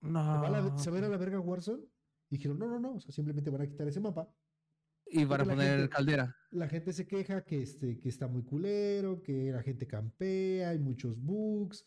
¿Se va a la, No. ¿se va a ir a la verga Warzone? Y dijeron, no, no, no, o sea, simplemente van a quitar ese mapa. Y para la poner gente- caldera. La gente se queja que, este, que está muy culero, que la gente campea, hay muchos bugs.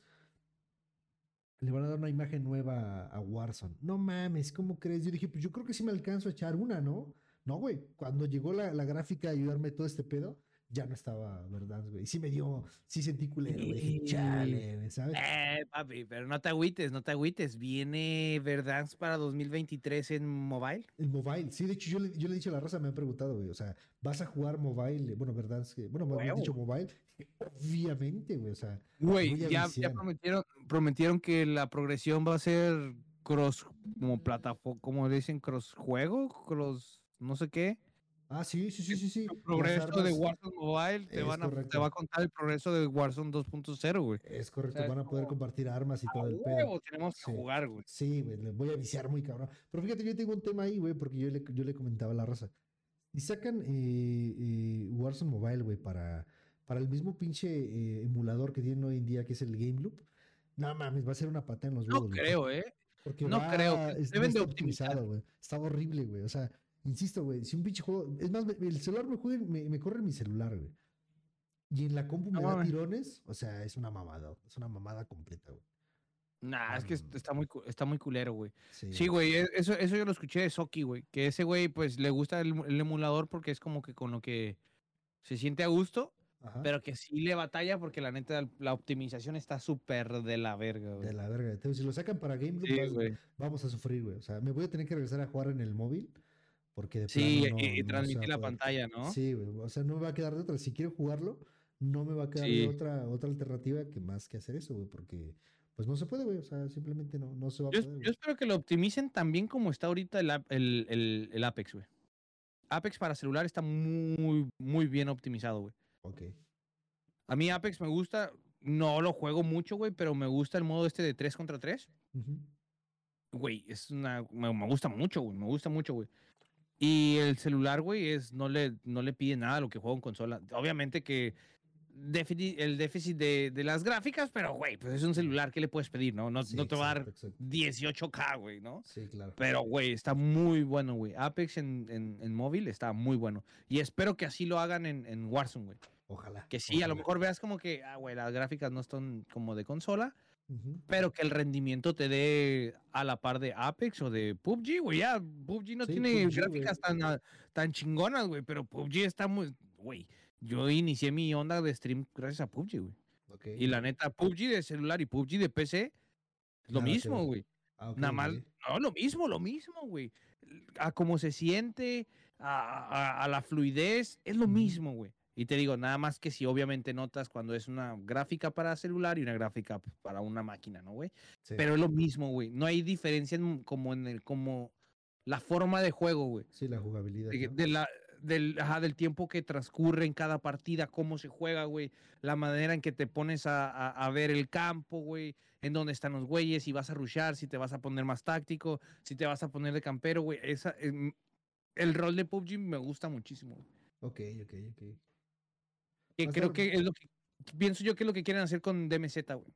Le van a dar una imagen nueva a, Warzone. No mames, ¿cómo crees? Yo dije, pues yo creo que sí me alcanzo a echar una, ¿no? No, güey. Cuando llegó la, la gráfica a ayudarme todo este pedo, ya no estaba, ¿verdad, güey? Y sí me dio, sí sentí culero, güey. Chale, güey, ¿sabes? Eh, papi, pero no te agüites, no te agüites. Viene Verdansk para 2023 en mobile. El mobile, sí, de hecho yo le, yo le he dicho a la raza, me han preguntado, güey, o sea, ¿vas a jugar mobile? Bueno, que, bueno, me Huevo. dicho mobile. Obviamente, güey, o sea, Güey, ya, ya prometieron, prometieron que la progresión va a ser cross, como plataforma, como dicen, cross juego, cross, no sé qué. Ah, sí, sí, sí, sí, sí. El progreso de Warzone Mobile te, van a, te va a contar el progreso de Warzone 2.0, güey. Es correcto, sea, es van a poder como, compartir armas y todo el pedo. tenemos que Sí. jugar, güey. Sí, güey, le voy a viciar muy cabrón. Pero fíjate, yo tengo un tema ahí, güey, porque yo le, yo le comentaba a la raza. Y sacan eh, eh, Warzone Mobile, güey, para, para el mismo pinche eh, emulador que tienen hoy en día, que es el Game Loop. No mames, va a ser una pata en los No huevos. güey, creo, ¿eh? Porque no va- creo, deben de optimizar. optimizado, güey. Está horrible, güey. O sea, insisto, güey, si un pinche juego. Es más, el celular me, juega, me, me corre mi celular, güey. Y en la compu No me da mames. tirones. O sea, es una mamada. Es una mamada completa, güey. Nah, es que Mm. está muy, está muy culero, güey. Sí, Sí, güey, e- eso, eso yo lo escuché de Soki, güey. Que ese güey, pues, le gusta el, el emulador porque es como que con lo que se siente a gusto, Ajá. pero que sí le batalla porque la neta, la optimización está súper de la verga, güey. De la verga. Entonces, si lo sacan para Game Loop, Sí, vamos a sufrir, güey. O sea, me voy a tener que regresar a jugar en el móvil. Porque de Sí, plano no- y, transmitir la poder. pantalla, ¿no? Sí, güey. O sea, no me va a quedar de otra. Si quiero jugarlo, no me va a quedar Sí. de otra, otra alternativa que más que hacer eso, güey. Porque, pues no se puede, güey. O sea, simplemente no, no se va a Yo, poder. yo güey. espero que lo optimicen también como está ahorita el, el, el- el Apex, güey. Apex para celular está muy, muy bien optimizado, güey. Ok. A mí Apex me gusta, no lo juego mucho, güey, pero me gusta el modo este de 3 contra 3. Ujú. Güey, es una. Me, me gusta mucho, güey. Me gusta mucho, güey. Y el celular, güey, es. No le, no le pide nada a lo que juego en consola. Obviamente que. el déficit de, de las gráficas, pero, güey, pues es un celular. ¿Qué le puedes pedir, no? No, Sí, no te va a dar exacto, exacto. 18K, güey, ¿no? Sí, claro. Pero, güey, está muy bueno, güey. Apex en, en, en móvil está muy bueno. Y espero que así lo hagan en, en Warzone, güey. Ojalá. Que sí, a lo ojalá. mejor veas como que, ah, güey, las gráficas no están como de consola, Pero que el rendimiento te dé a la par de Apex o de PUBG, güey. Ya, PUBG no Sí, tiene PUBG, gráficas tan, tan chingonas, güey, pero PUBG está muy. Güey, yo inicié mi onda de stream gracias a PUBG, güey. Y la neta, PUBG de celular y PUBG de PC es lo Nada mismo, güey. Ah, Nada más, no, lo mismo, lo mismo, güey. A cómo se siente, a, a- a la fluidez, es lo mismo, güey. Y te digo, nada más que si obviamente notas cuando es una gráfica para celular y una gráfica pues, para una máquina, ¿no, güey? Sí. Pero es lo mismo, güey. No hay diferencia en, como en el, como la forma de juego, güey. Sí, la jugabilidad. De, ¿no? de la, del, ajá, del tiempo que transcurre en cada partida, cómo se juega, güey, la manera en que te pones a, a- a ver el campo, güey, en dónde están los güeyes, si vas a rushar, si te vas a poner más táctico, si te vas a poner de campero, güey. Esa, em, el rol de PUBG me gusta muchísimo. güey. Ok, ok, ok. Que creo que es lo que pienso yo que es lo que quieren hacer con DMZ, güey.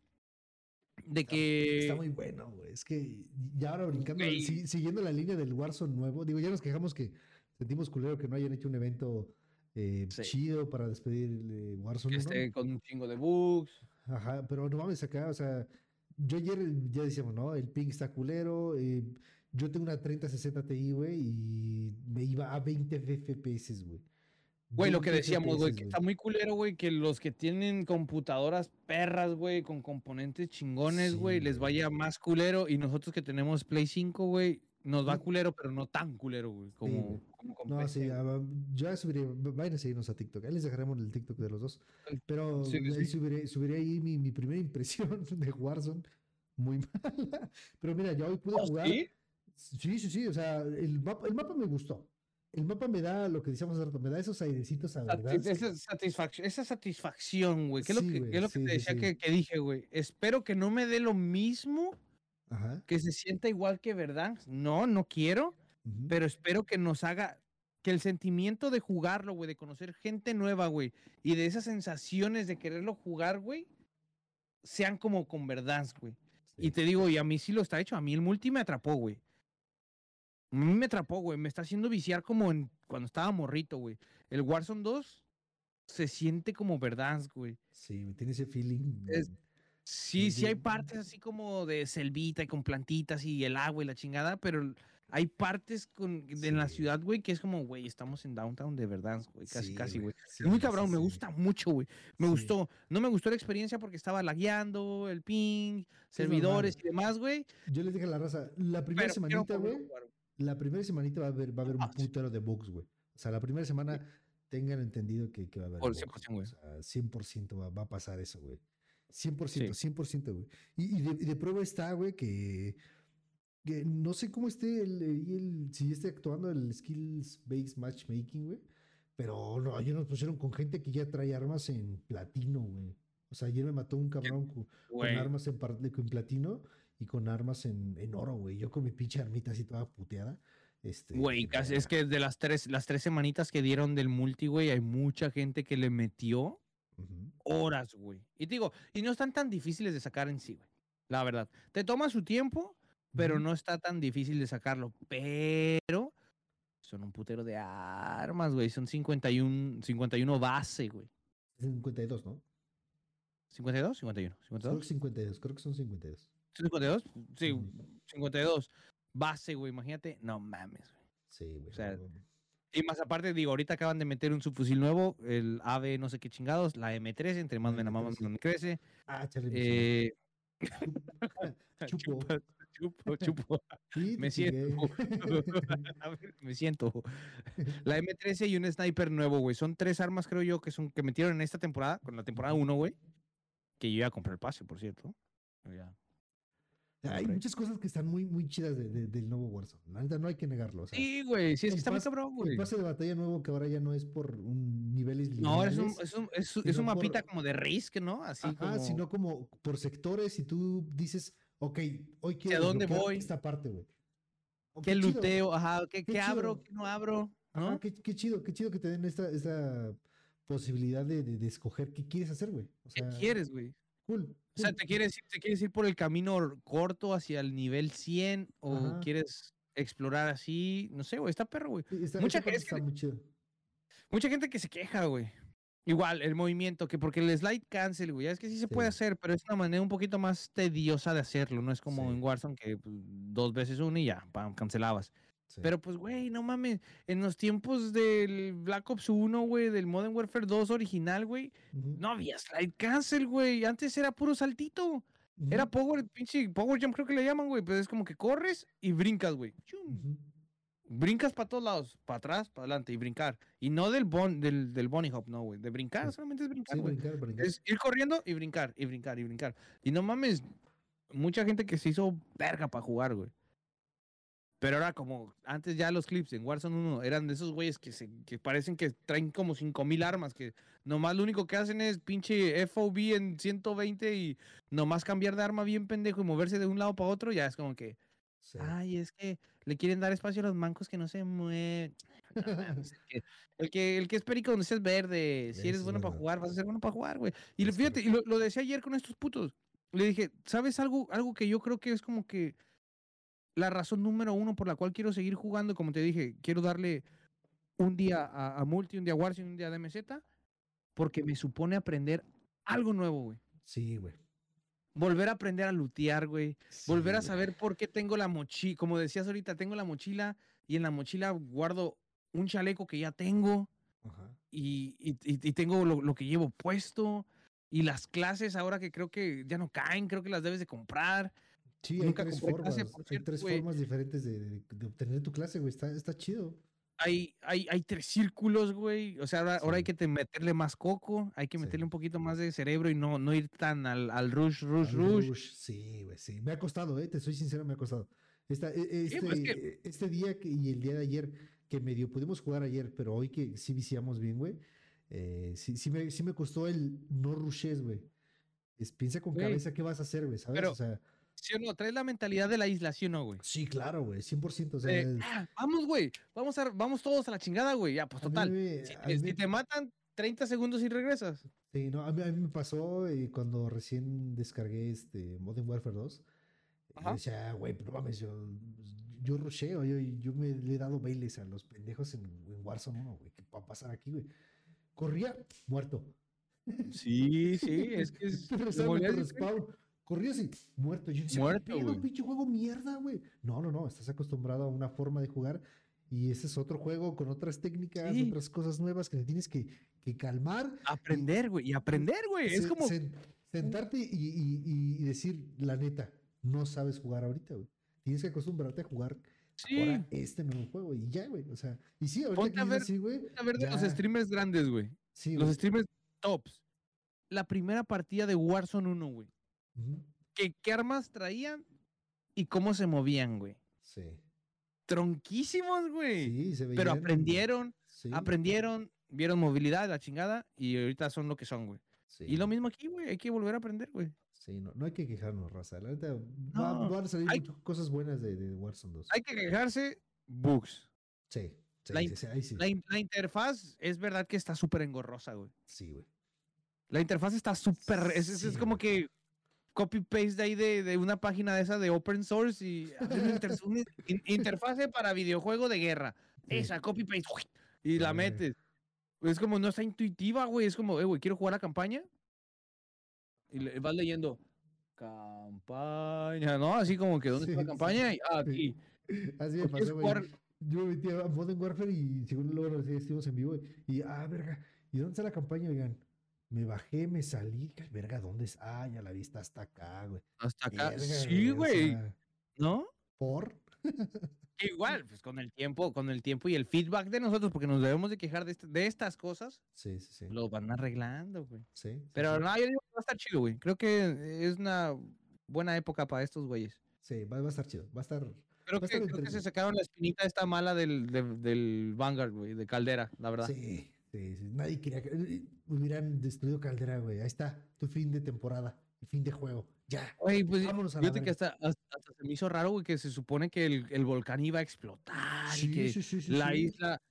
De Está- que Está muy bueno, güey. Es que ya ahora brincando, si- siguiendo la línea del Warzone nuevo, digo, ya nos quejamos que sentimos culero que no hayan hecho un evento eh, Sí. chido para despedir el Warzone que 1. esté con un chingo de bugs. Ajá, pero no mames acá, o sea, yo ayer ya decíamos, ¿no? El ping está culero. eh, yo tengo una 3060 Ti, güey, y me iba a 20 FPS, güey. Güey, lo que 20 decíamos, güey, que está muy culero, güey, que los que tienen computadoras perras, güey, con componentes chingones, Sí, güey, les vaya más culero. Y nosotros que tenemos Play 5, güey, nos va Sí. culero, pero no tan culero, güey, como, con No, sí, ah, ya subiré, vayan a seguirnos a TikTok. Ahí les dejaremos el TikTok de los dos. Sí, Pero sí, ahí sí. subiré, subiré ahí mi, mi primera impresión de Warzone. Muy mala. Pero mira, ya hoy pude ¿Oh, jugar. sí? Sí, sí, sí. O sea, el mapa, el mapa me gustó. El mapa me da lo que decíamos hace rato, me da esos airecitos a Sati- verdad. Esa satisfacción, esa satisfacción, güey, que es lo que, que es lo que te decía sí. Que, que dije, güey. Espero que no me dé lo mismo, Ajá. que se sienta igual que verdad. No, no quiero. pero espero que nos haga que el sentimiento de jugarlo, güey, de conocer gente nueva, güey, y de esas sensaciones de quererlo jugar, güey, sean como con verdad, güey. Y te digo, y a mí sí lo está hecho, a mí el multi me atrapó, güey. A mí me atrapó, güey, me está haciendo viciar como en, cuando estaba morrito, güey. El Warzone 2 se siente como verdad, güey. Sí, me tiene ese feeling. Es- Sí, sí hay partes así como de selvita y con plantitas y el agua y la chingada, pero hay partes con, de en la Sí. ciudad, güey, que es como, güey, estamos en downtown de verdad, güey, casi, sí, casi, güey. sí, muy sí, cabrón, me sí. gusta mucho, güey. Me Sí. gustó. No me gustó la experiencia porque estaba lagueando, el ping, es servidores y demás, güey. Yo les dije a la raza, la primera Pero semanita, güey. La primera semanita va a haber, va a haber un sí. putero de bugs, güey. O sea, la primera semana tengan entendido que, que va a haber Por bugs, 100%, güey. O sea, 100% va, va a pasar eso, güey. 100%, 100%, güey. Y, y de, y de prueba está, güey, que, que no sé cómo esté el, el- si esté actuando el Skills Based Matchmaking, güey. Pero no, ayer nos pusieron con gente que ya trae armas en platino, güey. O sea, ayer me mató un cabrón con, armas en, en platino y con armas en, en oro, güey. Yo con mi pinche armita así toda puteada. Este, Güey, casi- es que de las tres, las tres semanitas que dieron del multi, güey, hay mucha gente que le metió horas, güey. Y te digo, y no están tan difíciles de sacar en sí, güey. La verdad. Te toma su tiempo, pero no está tan difícil de sacarlo. Pero son un putero de armas, güey. Son 51, 51 base, güey. 52, ¿no? ¿52? 51. Creo que ¿52? 52, creo que son 52. ¿52? Sí, Ujú. 52. Base, güey. Imagínate. No mames, güey. Sí, güey. O sea, Y más aparte, digo, ahorita acaban de meter un subfusil nuevo, el AV no sé qué chingados, la M3, entre más me la maman, M3, más me crece. Ah, Eh, Chupo. chupo, chupo. Sí, me siento. A ver, me siento. La M13 y un sniper nuevo, güey. Son tres armas, creo yo, que son que metieron en esta temporada, con la temporada 1, güey. Que yo iba a comprar el pase, por cierto. Ya. Hay muchas cosas que están muy, muy chidas de- de- del nuevo Warzone. La neta, no hay que negarlo. o sea, Sí, güey. Sí, es el que está muy cabrón, El güey. pase de batalla nuevo que ahora ya no es por un niveles No, es un, lineales, es un, es, un- es por- mapita como de Risk, ¿no? Así Ajá, como... sino como por sectores y tú dices, ok, hoy quiero dónde desbloquear voy? esta parte, güey. Oh, ¿Qué luteo? Ajá, ¿qué, qué qué abro? chido. ¿Qué no abro? Ajá, ¿No? qué, qué chido, qué chido que te den esta, esta posibilidad de, de- de escoger qué quieres hacer, güey. O ¿Qué quieres, güey? Cool. O sea. ¿te quieres, ir, ¿te quieres ir por el camino corto hacia el nivel 100 o Ajá. quieres explorar así? No sé, güey, está perro, güey. Está, mucha gente- está muy chido. Mucha gente que se queja, güey. Igual, el movimiento, que porque el slide cancel, güey, es que sí se puede hacer, pero es una manera un poquito más tediosa de hacerlo, no es como Sí. en Warzone que pues, dos veces uno y ya, pam, cancelabas. Sí. Pero pues, güey, no mames, en los tiempos del Black Ops 1, güey, del Modern Warfare 2 original, güey, Ujú, no había slide cancel, güey, antes era puro saltito. Era power, pinche power jump creo que le llaman, güey, pero es como que corres y brincas, güey. Brincas para todos lados, para atrás, para adelante y brincar. Y no del, bon, del, del bunny hop, no, güey. De brincar, solamente es brincar, güey. es ir corriendo y brincar, y brincar, y brincar. Y no mames, mucha gente que se hizo verga para jugar, güey. Pero ahora como antes ya los clips en Warzone 1 eran de esos güeyes que, se, que parecen que traen como 5000 armas, que nomás lo único que hacen es pinche FOV en 120 y nomás cambiar de arma bien pendejo y moverse de un lado para otro, ya es como que, Sí. ay, es que le quieren dar espacio a los mancos que no se mueven. No el, que, el, que, es perico donde seas verde, si eres es bueno para jugar, vas a ser bueno para jugar, güey. Y fíjate, y lo, lo decía ayer con estos putos. Le dije, ¿sabes algo, algo que yo creo que es como que la razón número uno por la cual quiero seguir jugando? Como te dije, quiero darle un día a, a Multi, un día a Warzone, un día a DMZ, porque me supone aprender algo nuevo, güey. Sí, güey. Volver a aprender a lutear, güey. Volver a saber por qué tengo la mochila. Como decías ahorita, tengo la mochila y en la mochila guardo un chaleco que ya tengo Ajá. y- y tengo lo, lo que llevo puesto. Y las clases ahora que creo que ya no caen, creo que las debes de comprar. Sí, hay tres formas. clase, por hay cierto, tres formas diferentes de, de- de obtener tu clase, güey. Está, está chido. Hay, hay, hay tres círculos, güey. O sea, ahora, ahora hay que te- meterle más coco, hay que Sí. meterle un poquito más de cerebro y no, no ir tan al, al rush, rush, Al rush. Sí, güey, sí. Me ha costado, eh. Te soy sincero, me ha costado. Esta, e- este, pues, es que- este día que- y el día de ayer, que medio pudimos jugar ayer, pero hoy que sí viciamos bien, güey. eh, sí, sí, me, sí me costó el no rushes, güey. Es, piensa con cabeza qué vas a hacer, güey, ¿sabes? Pero- o sea, ¿Sí o no? Traes la mentalidad de la isla, ¿sí o no, güey? sí, claro, güey, 100%. O sea, "Ah, vamos, güey. Vamos, a, vamos todos a la chingada, güey. Ya, pues mí total. Si, te- mí si te matan 30 segundos y regresas. Sí, no, a mí, a mí me pasó eh, cuando recién descargué este Modern Warfare 2. Yo Ajá. decía, "Ah, güey, pero mames, yo, yo rusheo, yo, yo me le he dado bailes a los pendejos en, en Warzone 1, güey. ¿Qué va a pasar aquí, güey? Corría, muerto. Sí, sí, es que es. Respawn, Corría así, muerto. Yo decía, Muerto, ¿qué pedo, güey. pinche juego mierda, güey? No, no, no, estás acostumbrado a una forma de jugar y ese es otro juego con otras técnicas, Sí. otras cosas nuevas que te tienes que, que calmar Aprender, güey. Y aprender, güey. Es como. sen- sentarte y, y- y- decir, la neta, no sabes jugar ahorita, güey. Tienes que acostumbrarte a jugar Sí. ahora este nuevo juego y ya, güey. O sea, y sí, ahorita Ponte a ver- así, güey. A ver, de los streamers grandes, güey. Sí, Los streamers tops. La primera partida de Warzone 1, güey. ¿Qué, ¿Qué armas traían y cómo se movían, güey? Sí. Tronquísimos, güey. Sí, se Pero veían- aprendieron, sí, aprendieron, vieron movilidad, la chingada, y ahorita son lo que son, güey. sí, Y lo mismo aquí, güey. Hay que volver a aprender, güey. Sí, no, no hay que quejarnos, raza. La neta, va- No, van a salir hay- cosas buenas de, de Warzone 2. Hay que quejarse, bugs. Sí, sí, la sí, sí, ahí sí. La, in- la interfaz es verdad que está súper engorrosa, güey. Sí, güey. La interfaz está súper. Es, es- es Sí, como que copy-paste de ahí de, de una página de esa de open source y inter- interfase para videojuego de guerra. Sí. Esa, copy-paste. Y la Ah, metes. Es como, no está intuitiva, güey. Es como, eh, güey, quiero jugar la campaña. Y le, vas leyendo. Campaña, ¿no? Así como que, ¿dónde está Sí, la sí, campaña? Y, ah, sí. aquí. Así me ¿O quieres pasó, güey. Yo me metí a Modern Warfare y según luego estuvimos en vivo y ah, verga, ¿y dónde está la campaña? Oigan, me bajé, me salí, que verga, ¿dónde es? Ah, ya la vi, está hasta acá, güey. Hasta acá. Verga, sí, o güey. sea, ¿No? ¿Por? Igual, pues con el tiempo, con el tiempo y el feedback de nosotros, porque nos debemos de quejar de, este- de estas cosas, Sí, sí, sí. lo van arreglando, güey. sí, sí, Pero sí. no, yo digo que va a estar chido, güey. Creo que es una buena época para estos güeyes. Sí, va, va a estar chido. Va a estar. Creo que, estar creo que se sacaron la espinita esta mala del, de- del Vanguard, güey, de Caldera, la verdad. Sí, sí, sí. Nadie quería que. eh, Hubieran destruido Caldera, güey. Ahí está, tu fin de temporada, el fin de juego. Ya. Güey, pues Vámonos a la fíjate que hasta, hasta, hasta se me hizo raro, güey, que se supone que el, el volcán iba a explotar y que la isla,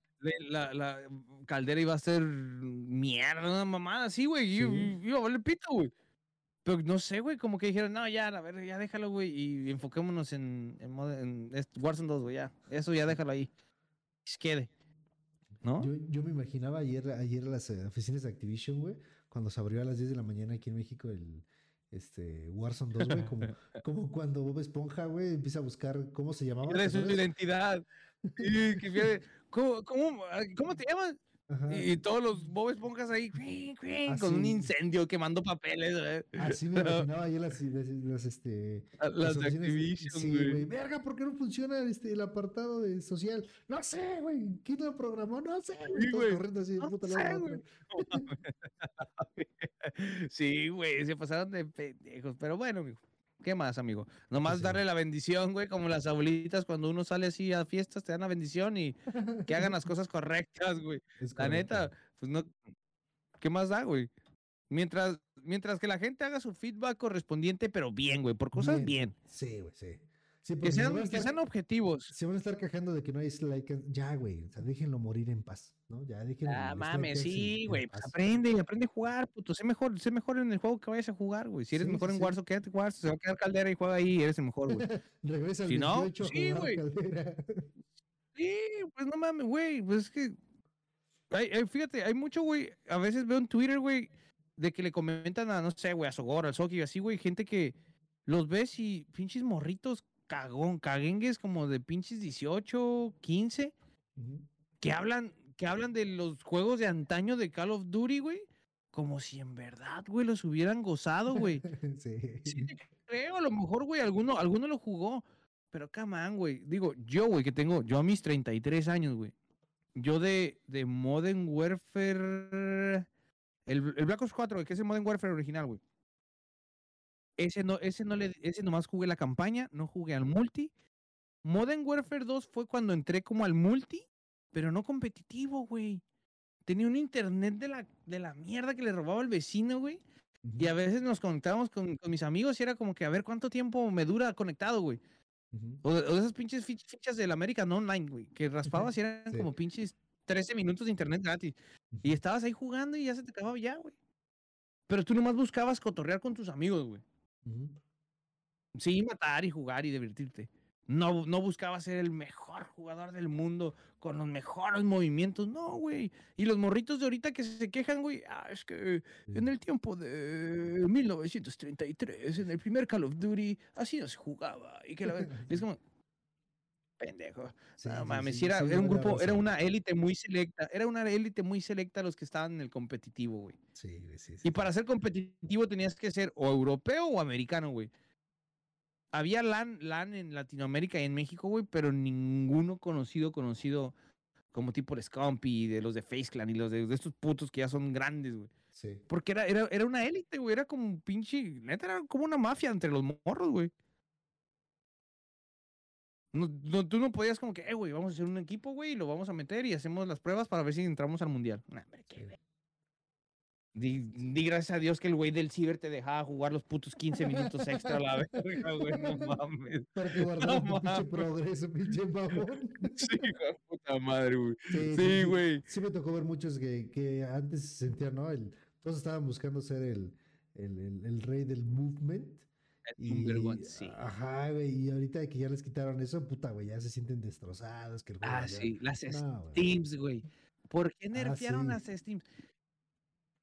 la, la caldera iba a ser mierda, una mamada así, güey. y- Sí. y Iba a valer pito, güey. Pero no sé, güey, como que dijeron, no, ya, a ver, ya déjalo, güey, y enfoquémonos en, en, en Warzone 2, güey, ya. Eso ya déjalo ahí. Se quede. ¿No? Yo, yo me imaginaba ayer, ayer las eh, oficinas de Activision, güey, cuando se abrió a las 10 de la mañana aquí en México el este Warzone 2, güey, como, como cuando Bob Esponja, güey, empieza a buscar cómo se llamaba. Pierde ¿te su identidad. ¿Cómo, cómo, ¿Cómo te llamas? Y, y todos los Bob Esponjas ahí con un incendio quemando papeles. güey. Así me imaginaba ayer las, las, las, este, A- Las oficinas- Activision, Sí, güey. Verga, ¿por qué no funciona este, el apartado de social? No sé, güey. ¿Quién lo programó? No sé, güey. Sí, güey. corriendo así No puta sé, güey. Sí, güey, se pasaron de pendejos. Pero bueno, mijo. ¿Qué más, amigo? Nomás sí. darle la bendición, güey, como las abuelitas cuando uno sale así a fiestas, te dan la bendición y que hagan las cosas correctas, güey. Es La neta, pues no. ¿Qué más da, güey? Mientras, mientras que la gente haga su feedback correspondiente, pero bien, güey, por cosas Bien. bien. Sí, güey, sí. Sí, Que sean, que sean objetivos. se van a estar quejando de que no hay like. Ya, güey. O sea, déjenlo morir en paz, ¿no? Ya déjenlo. Ah, mames, sí, güey. Pues aprende, aprende a jugar, puto. Sé mejor, sé mejor en el juego que vayas a jugar, güey. Si eres Sí, mejor sí, en. Warzone, quédate en Warzone. Se va a quedar caldera y juega ahí, eres el mejor, güey. Regresa al Si no, 28 a sí, güey. Sí, pues no mames, güey. Pues es que. hay- hay- fíjate, hay mucho, güey. A veces veo en Twitter, güey, de que le comentan a, no sé, güey, a Sogor, al Soki, así, güey, gente que los ves y pinches morritos cagón, caguengues como de pinches 18, 15, Ujú. que hablan, que hablan de los juegos de antaño de Call of Duty, güey. Como si en verdad, güey, los hubieran gozado, güey. sí. Sí creo, a lo mejor, güey, alguno, alguno lo jugó. Pero come on, güey. Digo, yo, güey, que tengo, yo a mis 33 años, güey. Yo de, de Modern Warfare. El, el Black Ops 4, güey, que es el Modern Warfare original, güey. Ese no, ese no le, ese nomás jugué la campaña, no jugué al multi. Modern Warfare 2 fue cuando entré como al multi, pero no competitivo, güey. Tenía un internet de la, de la mierda que le robaba el vecino, güey. Y a veces nos conectábamos con, con mis amigos y era como que a ver cuánto tiempo me dura conectado, güey. O, esas pinches fich- fichas del American Online, güey, que raspabas y eran Sí. como pinches 13 minutos de internet gratis. Y estabas ahí jugando y ya se te acababa ya, güey. Pero tú nomás buscabas cotorrear con tus amigos, güey. Sí, matar y jugar y divertirte. No, no buscaba ser el mejor jugador del mundo con los mejores movimientos, no, güey. Y los morritos de ahorita que se quejan, güey, ah, es que en el tiempo de 1933, en el primer Call of Duty, así no se jugaba. Y que la es como, pendejo. Sí, no mames, sí, era, un grupo, era una élite muy selecta, era una élite muy selecta los que estaban en el competitivo, güey. Sí, sí, sí. Y para ser competitivo tenías que ser o europeo o americano, güey. Había LAN, LAN en Latinoamérica y en México, güey, pero ninguno conocido, conocido como tipo el Scumpy, de los de Face Clan y los de, de estos putos que ya son grandes, güey. Sí. Porque era, era, era una élite, güey. Era como un pinche. Neta, era como una mafia entre los morros, güey. No, no- tú no podías como que, eh, güey, vamos a hacer un equipo, güey, y lo vamos a meter y hacemos las pruebas para ver si entramos al mundial. Nah, hombre, qué Di, di gracias a Dios que el güey del ciber te dejaba jugar los putos 15 minutos extra a la verga, güey. No mames. Para que guardara tu pinche progreso, pinche mamón. Sí, hijo puta madre, güey. Sí, Sí, güey. Sí me tocó ver muchos que, que antes se sentían, ¿no? El, todos estaban buscando ser el, el, el, el rey del movement. Y, sí. Ajá, güey. Y ahorita que ya les quitaron eso, puta, güey, ya se sienten destrozados. Que el Ah, ya- sí, las No. Steams, güey. ¿Por qué Ah, nerfearon sí. las Steams?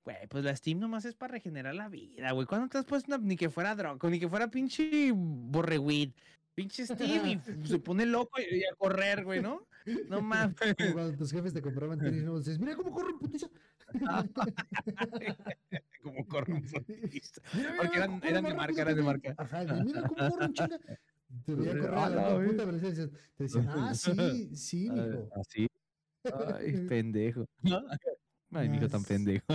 Güey, pues la Steam nomás es para regenerar la vida, güey. ¿Cuándo te has puesto una- ni que fuera droga, ni que fuera pinche borreweed? Pinche Steam y se pone loco y, a correr, güey, ¿no? No mames. Cuando tus jefes te compraban tenis nuevos, dices, mira cómo corren, putiza. Como corre un futbolista. Mira, mira, Porque eran- eran de marca, eran de marca. Ajá, mira cómo corre un chinga. Te veía correr a Ah, la puta decías- Te decían, ah, sí, sí, mijo. Así. Ay, pendejo. Ay, mi hijo tan pendejo.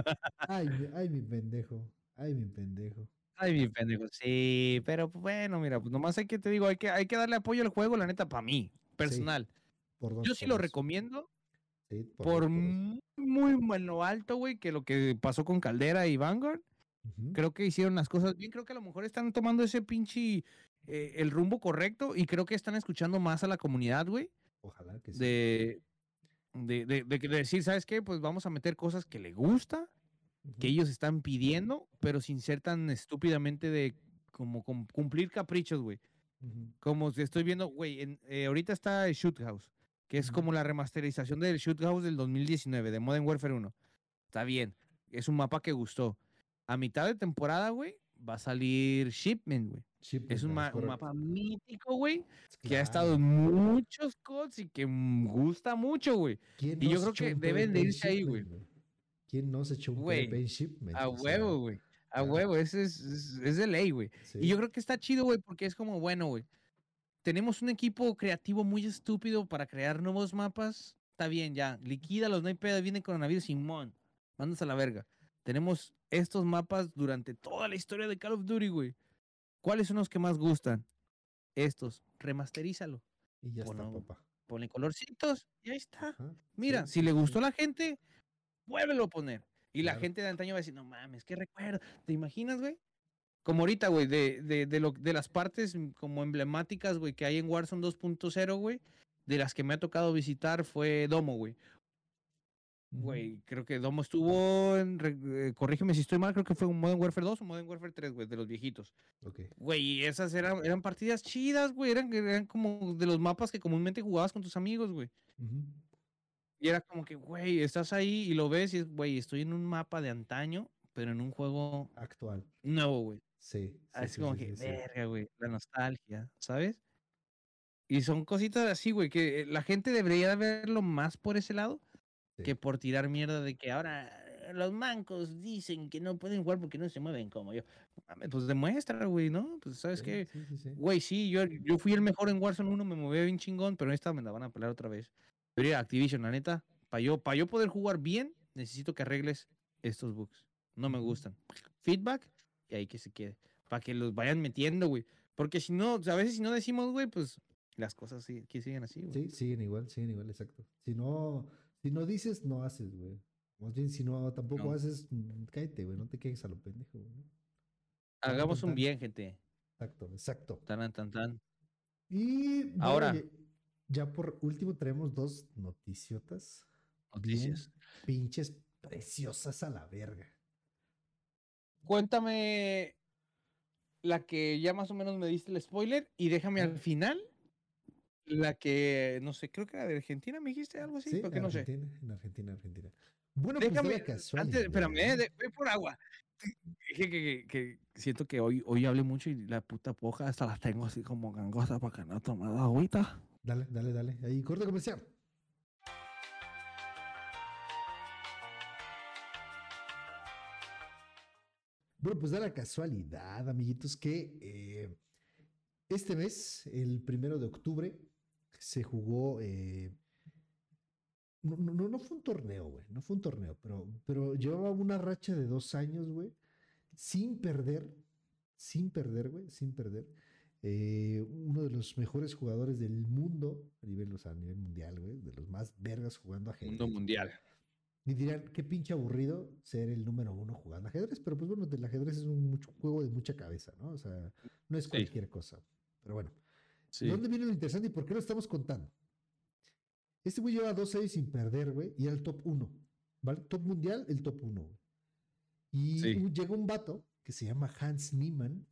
Ay, ay, mi pendejo. Ay, mi pendejo. Ay, mi pendejo. Sí, pero bueno, mira, pues nomás hay que, te digo, hay que, hay que darle apoyo al juego, la neta, para mí, personal. Por dos, Yo sí por lo recomiendo Sí, por por por. Muy, bueno alto, güey, que lo que pasó con Caldera y Vanguard. Ujú. Creo que hicieron las cosas bien. Creo que a lo mejor están tomando ese pinche, eh, el rumbo correcto y creo que están escuchando más a la comunidad, güey, Ojalá que sí. de, de, de, decir, ¿sabes qué? Pues vamos a meter cosas que le gusta, que ellos están pidiendo, pero sin ser tan estúpidamente de como cum- cumplir caprichos, güey. Como estoy viendo, güey, en- eh, ahorita está Shoot House, que es como la remasterización del Shoot House del 2019, de Modern Warfare 1. Está bien, es un mapa que gustó. A mitad de temporada, güey, va a salir Shipment, güey. Shipment, Es un, ma- un mapa mítico, güey, que ha Claro. estado en muchos cods y que gusta mucho, güey. ¿Quién y yo creo que deben de irse ahí, güey. ¿Quién no se echó un Güey, en Shipment? A O sea, huevo, güey. A claro. huevo, ese es, es, es de ley, güey. sí. Y yo creo que está chido, güey, porque es como, bueno, güey. Tenemos un equipo creativo muy estúpido para crear nuevos mapas. Está bien, ya. Liquídalos, no hay pedo. Viene coronavirus, Simón. Mandas a la verga. Tenemos estos mapas durante toda la historia de Call of Duty, güey. ¿Cuáles son los que más gustan? Estos, remasterízalo. Y ya está, papá. Ponle colorcitos y ahí está. Ajá, Mira, sí, si le gustó sí. a la gente, vuélvelo a poner. Y la gente de antaño va a decir, no mames, qué recuerdo. ¿Te imaginas, güey? Como ahorita, güey, de, de, de, lo, de las partes como emblemáticas, güey, que hay en Warzone 2.0, güey, de las que me ha tocado visitar fue Domo, güey. Güey, creo que Domo estuvo en, eh, corrígeme si estoy mal, creo que fue un Modern Warfare 2 o Modern Warfare 3, güey, de los viejitos. Ok. Güey, y esas eran, eran partidas chidas, güey, eran, eran como de los mapas que comúnmente jugabas con tus amigos, güey. Ujú. Y era como que, güey, estás ahí y lo ves y es, güey, estoy en un mapa de antaño, pero en un juego Actual. nuevo, güey. Sí. sí, Así sí, como sí, que, verga, güey, la nostalgia, ¿sabes? Y son cositas así, güey, que eh, la gente debería de verlo más por ese lado que por tirar mierda de que ahora los mancos dicen que no pueden jugar porque no se mueven como yo. Pues demuestra, güey, ¿no? Pues sabes Sí, que, sí, sí, güey, sí, yo, yo fui el mejor en Warzone 1, me movía bien chingón, pero en esta me la van a pelear otra vez. Pero mira, Activision, la neta, para yo, pa yo poder jugar bien, necesito que arregles estos bugs. No me gustan. Feedback y ahí que se quede. Para que los vayan metiendo, güey. Porque si no, a veces si no decimos, güey, pues las cosas sí, que siguen así, güey. Sí, siguen igual, siguen igual, exacto. Si no, si no dices, no haces, güey. Más bien, si no tampoco No. haces, mm, cállate, güey. No te quejes a lo pendejo, güey. Hagamos tan, un bien, gente. Exacto, exacto. Tan, tan, tan. Y bueno, Ahora. ya- por último traemos dos noticiotas. bien Noticias. Pinches preciosas a la verga. Cuéntame la que ya más o menos me diste el spoiler y déjame al final la que, no sé, creo que era de Argentina, me dijiste algo así, Sí, porque no sé. Argentina, en Argentina, Argentina. Bueno, pues Déjame, la antes, espérame, eh, de- voy por agua. Dije que, que- que siento que hoy, hoy hablé mucho y la puta poja hasta las tengo así como gangosa para que no tome agüita. Dale, dale, dale. Ahí, corte comercial. Bueno, pues da la casualidad, amiguitos, que eh, este mes, el primero de octubre, se jugó. eh, no, no, fue un torneo, güey. No fue un torneo, pero, pero llevaba una racha de dos años, güey, sin perder, sin perder, güey, sin perder eh, uno de los mejores jugadores del mundo, a nivel, o sea, a nivel mundial, güey, de los más vergas jugando ajedrez. Mundo mundial. Y dirán, qué pinche aburrido ser el número uno jugando ajedrez, pero pues bueno, el ajedrez es un mucho, juego de mucha cabeza, ¿no? O sea, no es Sí. cualquier cosa. Pero bueno, Sí. ¿de dónde viene lo interesante y por qué lo estamos contando? Este güey lleva dos años sin perder, güey, y era el top uno, ¿vale? Top mundial, el top uno. Y Sí. un- llega un vato que se llama Hans Niemann,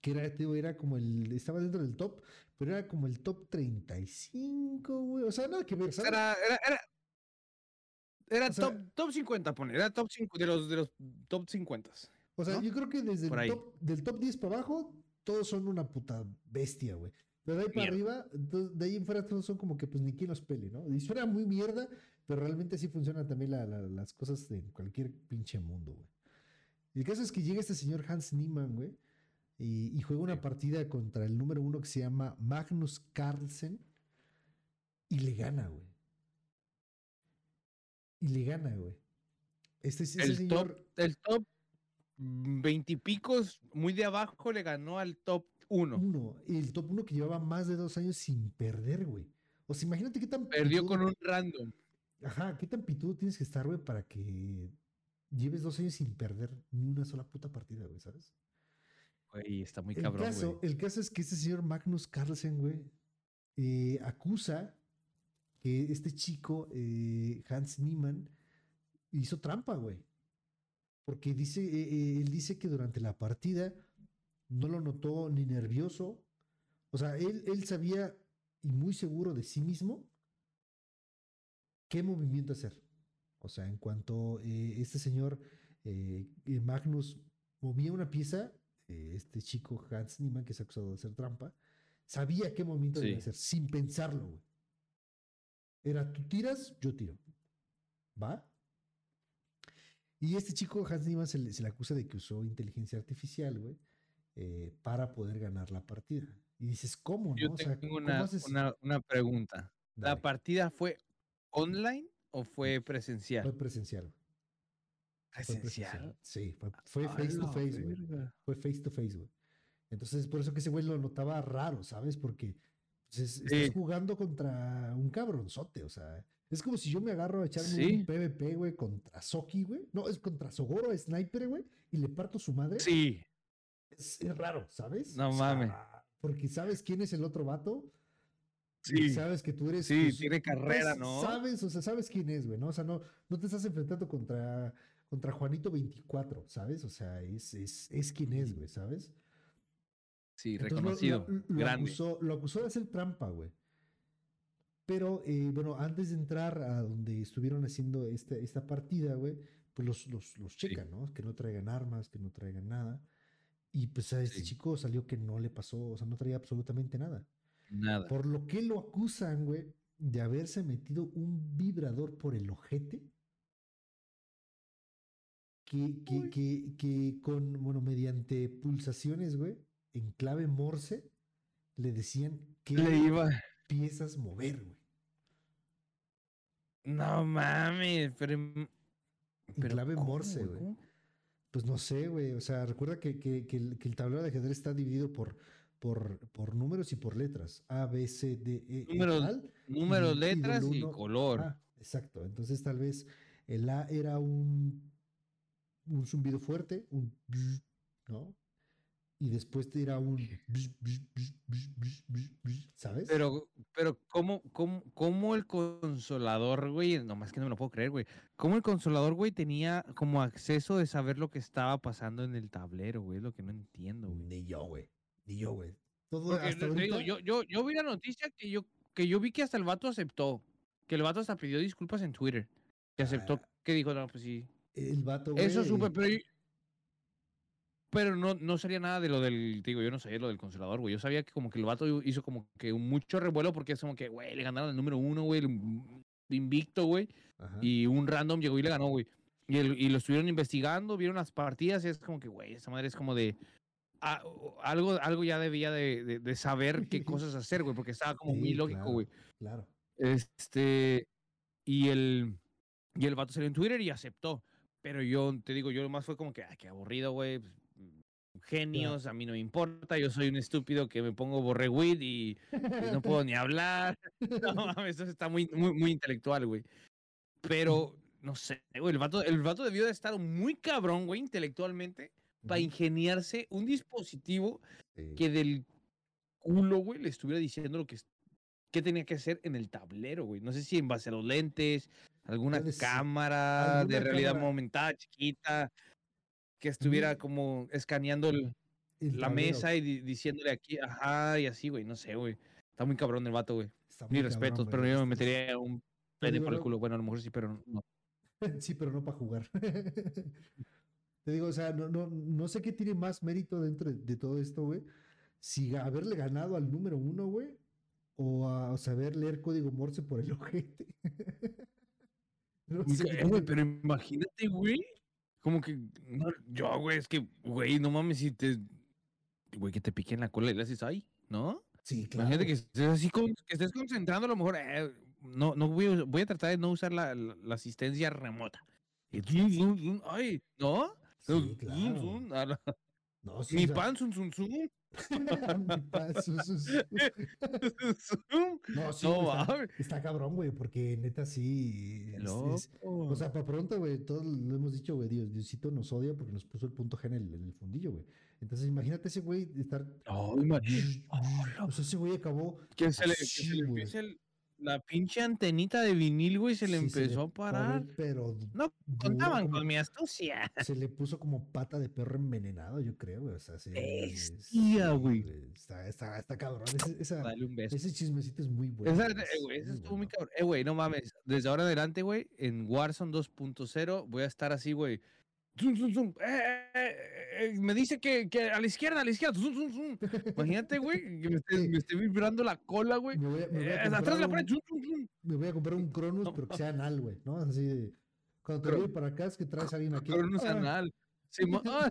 que era, digo, era como el, estaba dentro del top, pero era como el top 35, güey. O sea, nada que ver, ¿sabes? Era, era, era, era O sea- top, top 50, pone. Era top 5 de los, de los top 50. O sea, ¿no? yo creo que desde el top, del top 10 para abajo, todos son una puta bestia, güey. Pero de ahí para Mierda. arriba, de ahí en fuera todos son como que pues ni quien los pele, ¿no? Y suena muy mierda, pero realmente así funcionan también la- la- las cosas en cualquier pinche mundo, güey. El caso es que llega este señor Hans Niemann, güey, y, y juega una Sí. partida contra el número uno que se llama Magnus Carlsen y le gana, güey. Y le gana, güey. Este, ese El señor, top, el top 20 y picos, muy de abajo, le ganó al top 1. uno, el top uno que llevaba más de dos años sin perder, güey. O sea, imagínate qué tan Perdió pitudo- con un random. Ajá, qué tan pitudo tienes que estar, güey, para que lleves dos años sin perder ni una sola puta partida, güey, ¿sabes? Güey, está muy El cabrón, caso, güey. el caso es que este señor Magnus Carlsen, güey, eh, acusa que este chico, eh, Hans Niemann, hizo trampa, güey. Porque dice, eh, eh, él dice que durante la partida no lo notó ni nervioso. O sea, él, él sabía y muy seguro de sí mismo qué movimiento hacer. O sea, en cuanto eh, este señor eh, Magnus movía una pieza, eh, este chico Hans Niemann, que es acusado de hacer trampa, sabía qué movimiento Sí. debía hacer, sin pensarlo, güey. Era tú tiras, yo tiro. ¿Va? Y este chico, Hans Niemann, se le, se le acusa de que usó inteligencia artificial, güey, eh, para poder ganar la partida. Y dices, ¿cómo, no? Yo O sea, tengo ¿cómo una, una, una pregunta. ¿La partida fue online o fue presencial? fue presencial. güey, fue ¿Presencial? Sí, fue, face to face, güey. Fue face to face, güey. Entonces, es por eso que ese güey lo notaba raro, ¿sabes? Porque es- Sí. estás jugando contra un cabronzote, o sea, es como si yo me agarro a echarme Sí. un PvP, güey, contra Soki, güey. No, es contra Sogoro, Sniper, güey, y le parto su madre. Sí. Es, es raro, ¿sabes? No O mames. porque sabes quién es el otro vato. Sí. sabes que tú eres. Sí, pues, tiene carrera, ¿no? Sabes, o sea, sabes quién es, güey, ¿no? O sea, no, no te estás enfrentando contra, contra Juanito 24, ¿sabes? O sea, es, es, es quien es, güey, ¿sabes? Sí, Entonces, reconocido. Lo, lo grande. acusó, lo acusó de hacer trampa, güey. Pero, eh, bueno, antes de entrar a donde estuvieron haciendo esta, esta partida, güey, pues los, los, los Sí. checan, ¿no? Que no traigan armas, que no traigan nada. Y pues a este Sí. chico salió que no le pasó, o sea, no traía absolutamente nada. Nada. Por lo que lo acusan, güey, de haberse metido un vibrador por el ojete. Que, que, que, que con, bueno, mediante pulsaciones, güey, en clave Morse, le decían que Le iba. piezas mover, güey. No mames, pero. En clave Morse, güey. ¿Cómo? Pues no sé, güey. O sea, recuerda que, que- que el, que el tablero de ajedrez está dividido por, por, por números y por letras. A, B, C, D, E, Números, tal. Números, y letras y color. Ah, exacto. Entonces tal vez el A era un, un zumbido fuerte, un ¿no? Y después te era un ¿sabes? Pero, pero, ¿cómo, cómo, cómo el consolador, güey? Nomás que no me lo puedo creer, güey. ¿Cómo el consolador, güey, tenía como acceso de saber lo que estaba pasando en el tablero, güey? Es lo que no entiendo, güey. Ni yo, güey. Ni yo, güey. Todo Porque hasta digo, yo, yo, yo vi la noticia que yo, que yo vi que hasta el vato aceptó. Que el vato hasta pidió disculpas en Twitter. Que aceptó, Ah. que dijo, no, pues sí. el vato, Eso güey, supe, pero. yo- Pero no, no sería nada de lo del. Digo, yo no sabía lo del consolador, güey. Yo sabía que como que el vato hizo como que mucho revuelo porque es como que, güey, le ganaron el número uno, güey. el Invicto, güey. Y un random llegó y le ganó, güey. Y, el- y lo estuvieron investigando, vieron las partidas y es como que, güey, esa madre es como de. ah, o- algo, algo ya debía de, de- de saber qué cosas hacer, güey, porque estaba como muy Sí, lógico, claro. güey. Claro. Este. Y el. Y el vato salió en Twitter y aceptó. Pero yo te digo, yo lo más fue como que, ay, qué aburrido, güey. Genios, a mí no me importa. Yo soy un estúpido que me pongo borreweed y, y no puedo ni hablar. No mames, eso está muy, muy, muy intelectual, güey. Pero, no sé, güey, el vato, el vato debió de estar muy cabrón, güey, intelectualmente, para ingeniarse un dispositivo Sí. que del culo, güey, le estuviera diciendo lo que, qué tenía que hacer en el tablero, güey. No sé si en base a los lentes, alguna cámara de realidad cámara. aumentada chiquita, que estuviera como escaneando el- El la mesa y di- diciéndole aquí, ajá, y así, güey, no sé, güey. Está muy cabrón el vato, güey. cabrón, respetos, pero yo me metería un pene por el culo. Bueno, a lo mejor sí, pero no. Sí, pero no para jugar. Te digo, o sea, no, no, no sé qué tiene más mérito dentro de, de todo esto, güey. Si haberle ganado al número uno, güey, o a saber leer código Morse por el ojete. no sé Eh, pero imagínate, güey. Como que, no, yo, güey, es que, güey, no mames, si te, güey, que te piquen la cola y le haces ahí, ¿no? Sí, claro. Imagínate que estés así, con- que estés concentrando, a lo mejor, eh, no, no voy, a- voy a tratar de no usar la, la- la asistencia remota. Y ay, ¿no? Sí, claro. No, sí, Mi pan, zum, zum, zum. No, sí, No está, cabrón, güey, porque neta sí. es- es- o sea, para pronto, güey, todos lo hemos dicho, güey, Dios, Diosito nos odia porque nos puso el punto G en el, en el fundillo, güey. Entonces, imagínate ese güey estar. No, ima- O sea, ese güey acabó. que se le, así, se le la pinche antenita de vinil, güey, se le sí, empezó a parar. pero No contaban como- con mi astucia. se le puso como pata de perro envenenado, yo creo, güey. O sea, sí, Bestia, güey. Está, está, está cabrón. Ese, esa- Dale un beso. ese chismecito es muy bueno. Esa, eh, es güey, muy estuvo muy cabrón. Eh, güey, no mames. Desde ahora adelante, güey, en Warzone 2.0 voy a estar así, güey. Zum, zum, zum. Eh, eh, eh, me dice que, que a la izquierda, a la izquierda. Imagínate, güey, que me esté, me esté vibrando la cola, güey. Me voy a, me voy a atrás de la un- pared. zum. me voy a comprar un Cronos, No, pero que sea anal, güey, ¿no? Así de. Cuando te voy para acá es que traes a alguien aquí. Es ah, anal. Simón, ah,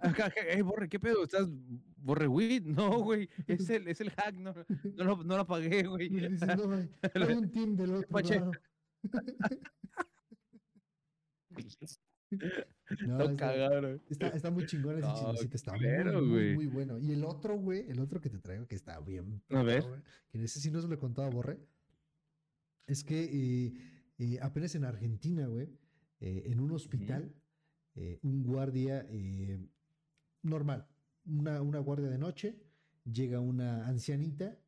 acá, acá, eh, borre, ¿qué pedo? ¿Estás borre weed? No, güey, es el, es el hack, no, no, lo, no lo pagué, güey. Dices, no, hay un team del otro lado. No, Lo está, cagaron. está, está muy chingón ese No, chismecito, está muy, culero, muy, güey. muy bueno. Y el otro, güey, el otro que te traigo, que está bien. A ver. güey, Que ese sí no se lo he contado a Borre. Es que eh, eh, apenas en Argentina, güey, eh, en un hospital, eh, un guardia eh, normal, una, una guardia de noche, llega una ancianita,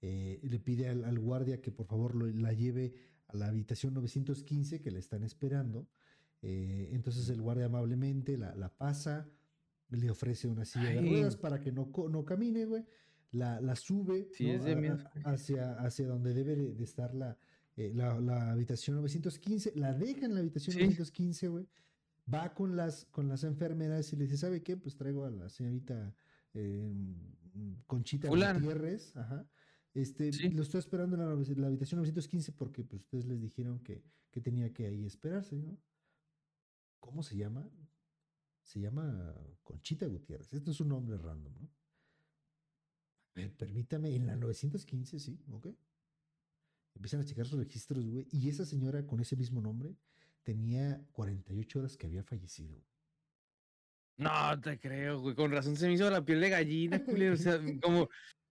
eh, le pide al, al guardia que por favor lo- la lleve a la habitación 915 que le están esperando. Eh, entonces el guardia amablemente la, la pasa, le ofrece una silla de ruedas para que no, no camine, güey. La, la sube Sí, ¿no? es de a- miedo. a- hacia, hacia donde debe de, estar la, eh, la, la habitación 915. La deja en la habitación Sí. 915, güey. Va con las, con las enfermeras y le dice, ¿sabe qué? Pues traigo a la señorita eh, Conchita. Gutiérrez. Ajá. Este, Sí. Lo estoy esperando en la, la habitación 915 porque pues, ustedes les dijeron que, que tenía que ahí esperarse, ¿no? ¿Cómo se llama? Se llama Conchita Gutiérrez. Esto es un nombre random, ¿no? Ver, permítame, en la 915, sí, ok. Empiezan a checar sus registros, güey. Y esa señora con ese mismo nombre tenía 48 horas que había fallecido. No te creo, güey. Con razón se me hizo la piel de gallina, culero. O sea, como,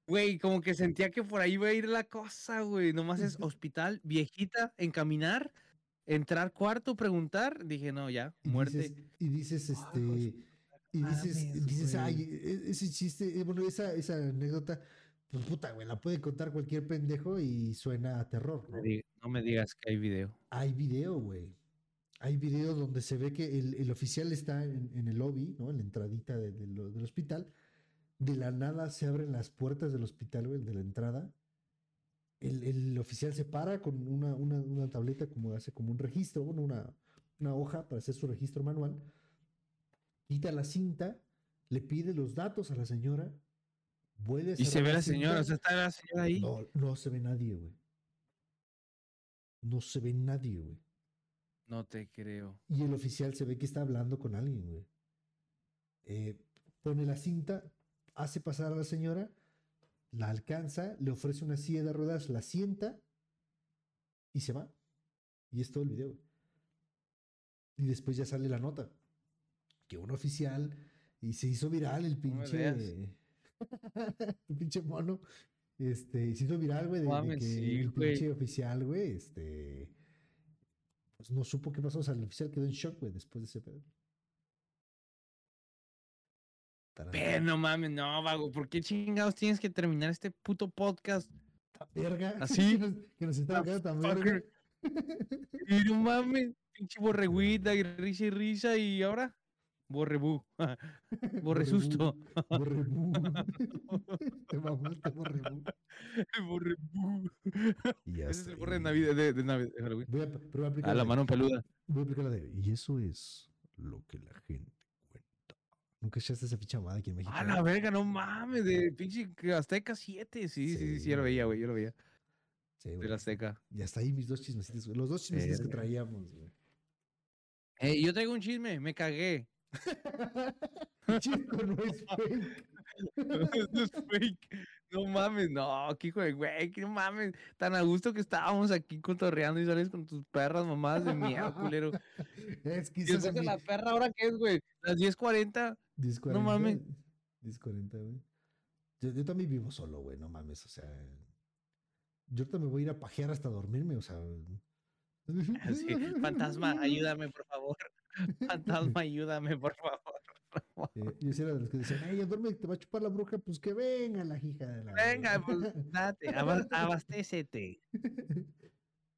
güey, como que sentía que por ahí iba a ir la cosa, güey. Nomás es hospital, viejita, encaminar, entrar cuarto, preguntar. Dije, no, ya, Y muerte. Dices, y dices, Ay, de este. Y dices, mames, dices, ay, güey. e- ese chiste, eh, bueno, esa, esa anécdota, pues puta, güey, la puede contar cualquier pendejo y suena a terror, No ¿no? me digas que hay video. Hay video, güey. Hay video donde se ve que el, el oficial está en, en el lobby, ¿no? En la entradita de- de lo- del hospital. De la nada se abren las puertas del hospital, güey, de la entrada. El, el oficial se para con una, una, una tableta, como hace como un registro, bueno, una, una hoja para hacer su registro manual. Quita la cinta, le pide los datos a la señora. Vuelve a Y se ve la señora, o sea, está la señora ahí. No, no se ve nadie, güey. No se ve nadie, güey. No te creo. Y el oficial se ve que está hablando con alguien, güey. Eh, pone la cinta, hace pasar a la señora, la alcanza, le ofrece una silla de ruedas, la sienta y se va. Y es todo el video. Y después ya sale la nota. Que un oficial, y se hizo viral el pinche. el pinche mono. Este, se hizo viral, güey, de, de Mames, que sí, el pinche oficial, güey, este. Pues no supo qué pasó. O sea, el oficial quedó en shock, güey, después de ese pedo. Pero no mames, no, vago. ¿Por qué chingados tienes que terminar este puto podcast? verga. Así. que nos, que nos está Ah, tan verga. Y no mames, pinche borregüita y risa y risa y ahora borrebú. Borre susto. Borrebú. Te mamaste, borrebú. Borrebú. Y ya Ese es el borre de Navidad, de, de Navidad, de Halloween. Voy a, pero voy a aplicar A la de- mano peluda. Voy a aplicar la de. Y eso es lo que la gente. Nunca echaste esa ficha madre aquí en México. A ¿no? la verga, no mames, de pinche Azteca 7. Sí, sí, sí, sí, yo lo veía, güey, yo lo veía. Sí, De güey. la Azteca. Y hasta ahí mis dos chismecitos, güey. Los dos chismecitos que traíamos, güey. Eh, yo traigo un chisme, me cagué. Chico, no es fake. Esto es fake. No mames, no, qué hijo de güey, que no mames. Tan a gusto que estábamos aquí cotorreando y sales con tus perras mamadas de miedo, culero. Es que es mi- la perra, ¿ahora qué es, güey? Las 10.40. 10.40, No mames. 10.40, güey. Yo, yo también vivo solo, güey, no mames, o sea. Yo ahorita me voy a ir a pajear hasta dormirme, o sea. Así, fantasma, ayúdame, por favor. Fantasma, ayúdame, por favor. Eh, yo sí era de los que decían, ay, duerme, te va a chupar la bruja, pues que venga la hija de la. Venga, pues date, aba- abastécete.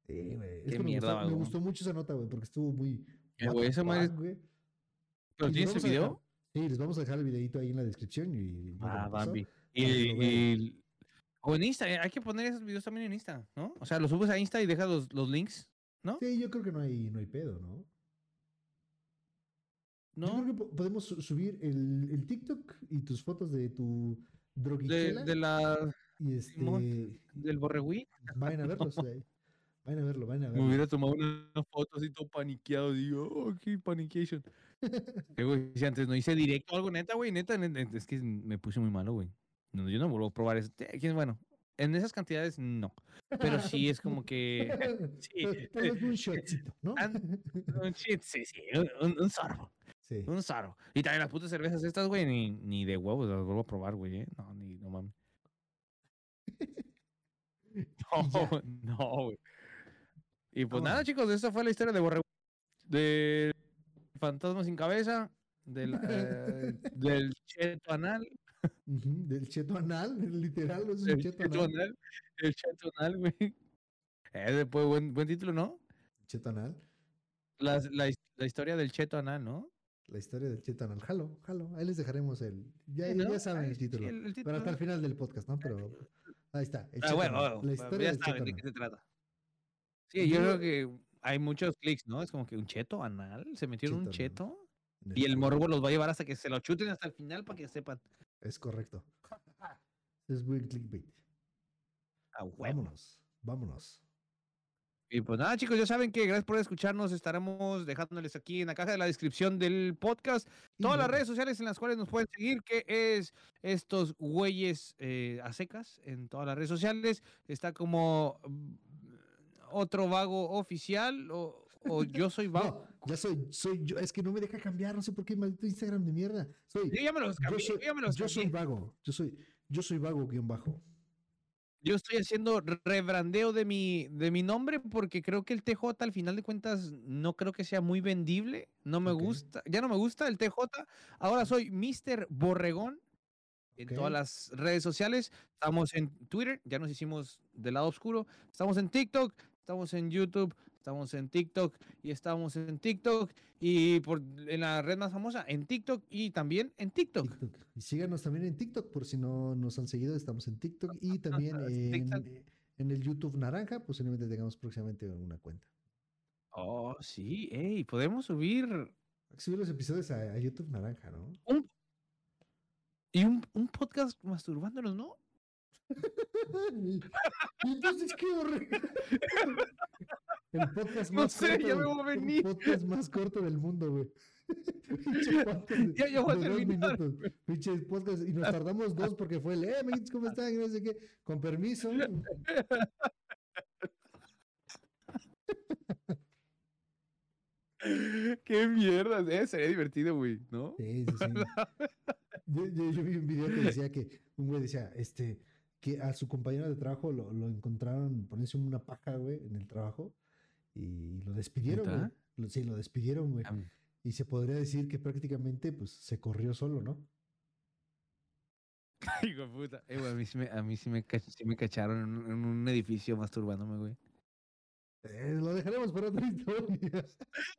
Sí, güey. Qué me mierda, gustó, me vago. gustó mucho esa nota, güey, porque estuvo muy. Eh, güey, esa madre. ¿Pero tienes el dejar- video? Sí, les vamos a dejar el videito ahí en la descripción y. Ah. Bambi. Y, y- o en Insta, eh, hay que poner esos videos también en Insta, ¿no? O sea, los subes a Insta y dejas los, los links, ¿no? Sí, yo creo que no hay, no hay pedo, ¿no? Yo ¿No? creo que po- podemos su- subir el, el TikTok y tus fotos de tu De, droguichela. de la, y este. Simón. del borregüí. Vayan a verlo, sí, ahí. Vayan a verlo, vayan a Me verlo. hubiera tomado una foto así todo paniqueado. Digo, oh, qué panication. Si antes no hice directo o algo, neta, güey, neta, neta, es que me puse muy malo, güey. No, yo no vuelvo a probar eso. Eh, ¿Quién es bueno? en esas cantidades no. Pero sí es como que. sí, Tal vez un shotcito, ¿no? Un shit, sí, sí, un- un sorbo. Sí. Un sorbo. Y también las putas cervezas estas, güey, ni, ni de huevos las vuelvo a probar, güey, ¿eh? No, ni, no mames. No, no, güey. Y pues nada, chicos, esta fue la historia de Borrego. De Fantasma sin cabeza, del, eh, del cheto anal, Del cheto anal, literal, es un el cheto cheto anal. anal, el cheto anal, güey. Ese fue buen, buen título, ¿no? Cheto anal. La, la, la historia del cheto anal, ¿no? La historia del cheto anal. Jalo, jalo. Ahí les dejaremos el. Ya, Sí, ya saben el sí, título. el- el Pero hasta el final del podcast, ¿no? Pero ahí está. El Ah, bueno, bueno, la historia ya del saben de qué se trata. Sí, yo creo que hay muchos clics, ¿no? Es como que un cheto anal, se metieron un Cheto y el morbo los va a llevar hasta que se lo chuten hasta el final para que sepan. Es correcto. Es buen clickbait. A huevo. Vámonos, vámonos. Y pues nada, chicos, ya saben que gracias por escucharnos. Estaremos dejándoles aquí en la caja de la descripción del podcast todas las redes sociales en las cuales nos pueden seguir, que es estos güeyes eh, a secas en todas las redes sociales. Está como mm, otro vago oficial o, o yo soy vago. No, ya soy, soy yo. Es que no me deja cambiar, no sé por qué maldito Instagram de mierda. Soy, Yo ya me los yo cambié, soy, yo ya me los yo soy vago. Yo soy, yo soy vago guion bajo. Yo estoy haciendo rebrandeo de mi, de mi nombre porque creo que el TJ al final de cuentas no creo que sea muy vendible. No me gusta, ya no me gusta el TJ. Ahora soy Mr. Borregón en todas las redes sociales. Estamos en Twitter, ya nos hicimos del lado oscuro. Estamos en TikTok, estamos en YouTube, estamos en TikTok y estamos en TikTok y por en la red más famosa, en TikTok y también en TikTok. TikTok. Y síganos también en TikTok, por si no nos han seguido, estamos en TikTok y también en, en el YouTube Naranja, posiblemente tengamos próximamente una cuenta. Oh, sí, hey, podemos subir subir los episodios a, a YouTube Naranja, ¿no? un y un, un podcast masturbándonos, ¿no? ¿Y entonces qué horrible? El podcast No más sé, corto ya me del- voy a el venir. podcast más corto del mundo, güey. Ya- ya voy a terminar. Pinche podcast. Y nos tardamos dos porque fue el, eh, amiguitos, ¿cómo están? No sé qué. Con permiso. Qué mierda, eh, sería divertido, güey, ¿no? Sí, sí, sí. Yo, yo- yo vi un video que decía que un güey decía, este, que a su compañero de trabajo lo, lo encontraron poniéndose una paja, güey, en el trabajo y lo despidieron, güey. Sí, lo despidieron, güey. Y se podría decir que prácticamente, pues, se corrió solo, ¿no? Hijo de puta. Eh, güey, a mí sí me, a mí sí me, sí me cacharon en un, en un edificio masturbándome, güey. Eh, lo dejaremos para otra historia.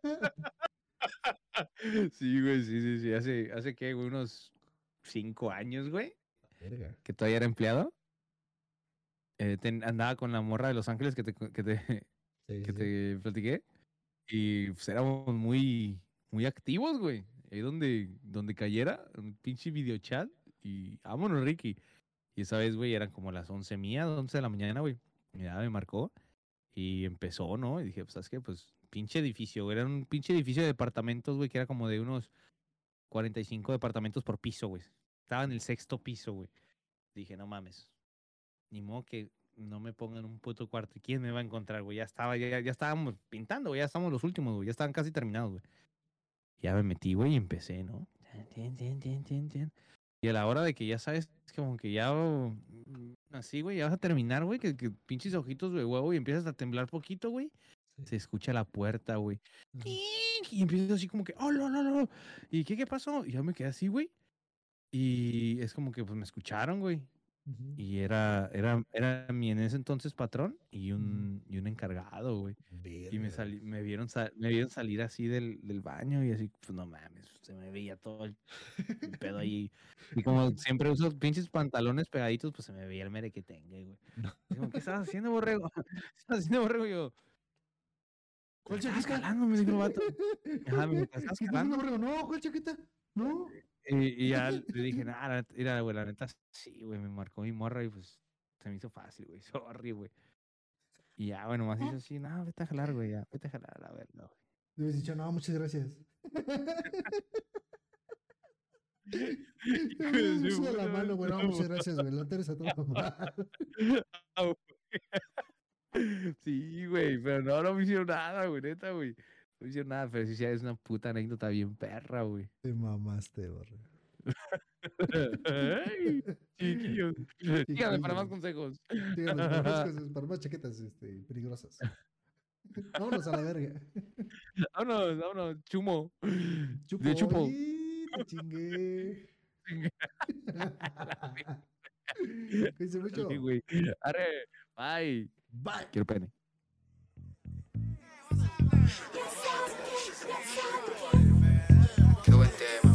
Sí, güey, sí, sí, sí. Hace, hace que, güey, unos cinco años, güey, Verga. que todavía era empleado. Eh, ten- andaba con la morra de Los Ángeles que te, que te, Sí, que sí. te platiqué. Y pues éramos muy, muy activos, güey. Ahí donde, donde cayera, un pinche videochat. Y vámonos, Ricky. Y esa vez, güey, eran como las 11 mías, 11 de la mañana, güey. Ya me marcó. Y empezó, ¿no? Y dije, pues, ¿sabes qué? Pues, pinche edificio, güey. Era un pinche edificio de departamentos, güey, que era como de unos 45 departamentos por piso, güey. Estaba en el sexto piso, güey. Dije, no mames. Ni modo que no me pongan un puto cuarto. ¿Y quién me va a encontrar, güey? Ya estaba, ya, ya estábamos pintando, güey. Ya estábamos los últimos, güey. Ya estaban casi terminados, güey. Ya me metí, güey, y empecé, ¿no? Y a la hora de que ya sabes, es como que ya mm, así, güey, ya vas a terminar, güey, que, que pinches ojitos de huevo y empiezas a temblar poquito, güey. Sí. Se escucha la puerta, güey. Y empiezo así como que, oh, no, no, no. ¿Y qué, qué pasó? Y ya me quedé así, güey. Y es como que, pues, me escucharon, güey. Y era, era, era mi en ese entonces patrón y un, y un encargado, güey. Y me, salí, me, vieron sal- me vieron salir así del, del baño y así, pues no mames, se me veía todo el, el pedo ahí. Y como siempre uso pinches pantalones pegaditos, pues se me veía el mere que tenga, güey. Como, ¿qué estabas haciendo, borrego? ¿Qué estabas haciendo, borrego? Y yo, ¿Cuál "Me estabas chaqueta? calando, me dijo el vato. Ajá, me dijo, "¿Te estás ¿Qué estás calando?" haciendo, borrego? No, ¿cuál chaqueta? No. Y, y ya le dije, nada, la neta- mira, güey, la neta, sí, güey, me marcó mi morra y pues se me hizo fácil, güey, sorry, güey. Y ya, bueno, más hizo así, no, vete a jalar, güey, ya, vete a jalar, a ver, no, güey. Le hubieras dicho, no, muchas gracias. Me suda la mano, güey. No, muchas gracias, güey. La Teresa toda mal. Sí, güey, pero no, no me hicieron nada, güey, neta, güey. No hicieron nada, pero sí, sí, es una puta anécdota bien perra, güey. Te mamaste, borre. Ay, Chiquillos. Dígame para más consejos. Para más cosas, para más chaquetas este, peligrosas. Vámonos a la verga. Vámonos, vámonos, chumo. Chupo. De chupo. ¡y! Te chingué. Cuídense mucho. Sí, güey. Arre, bye. Bye. Quiero pene. Do it there,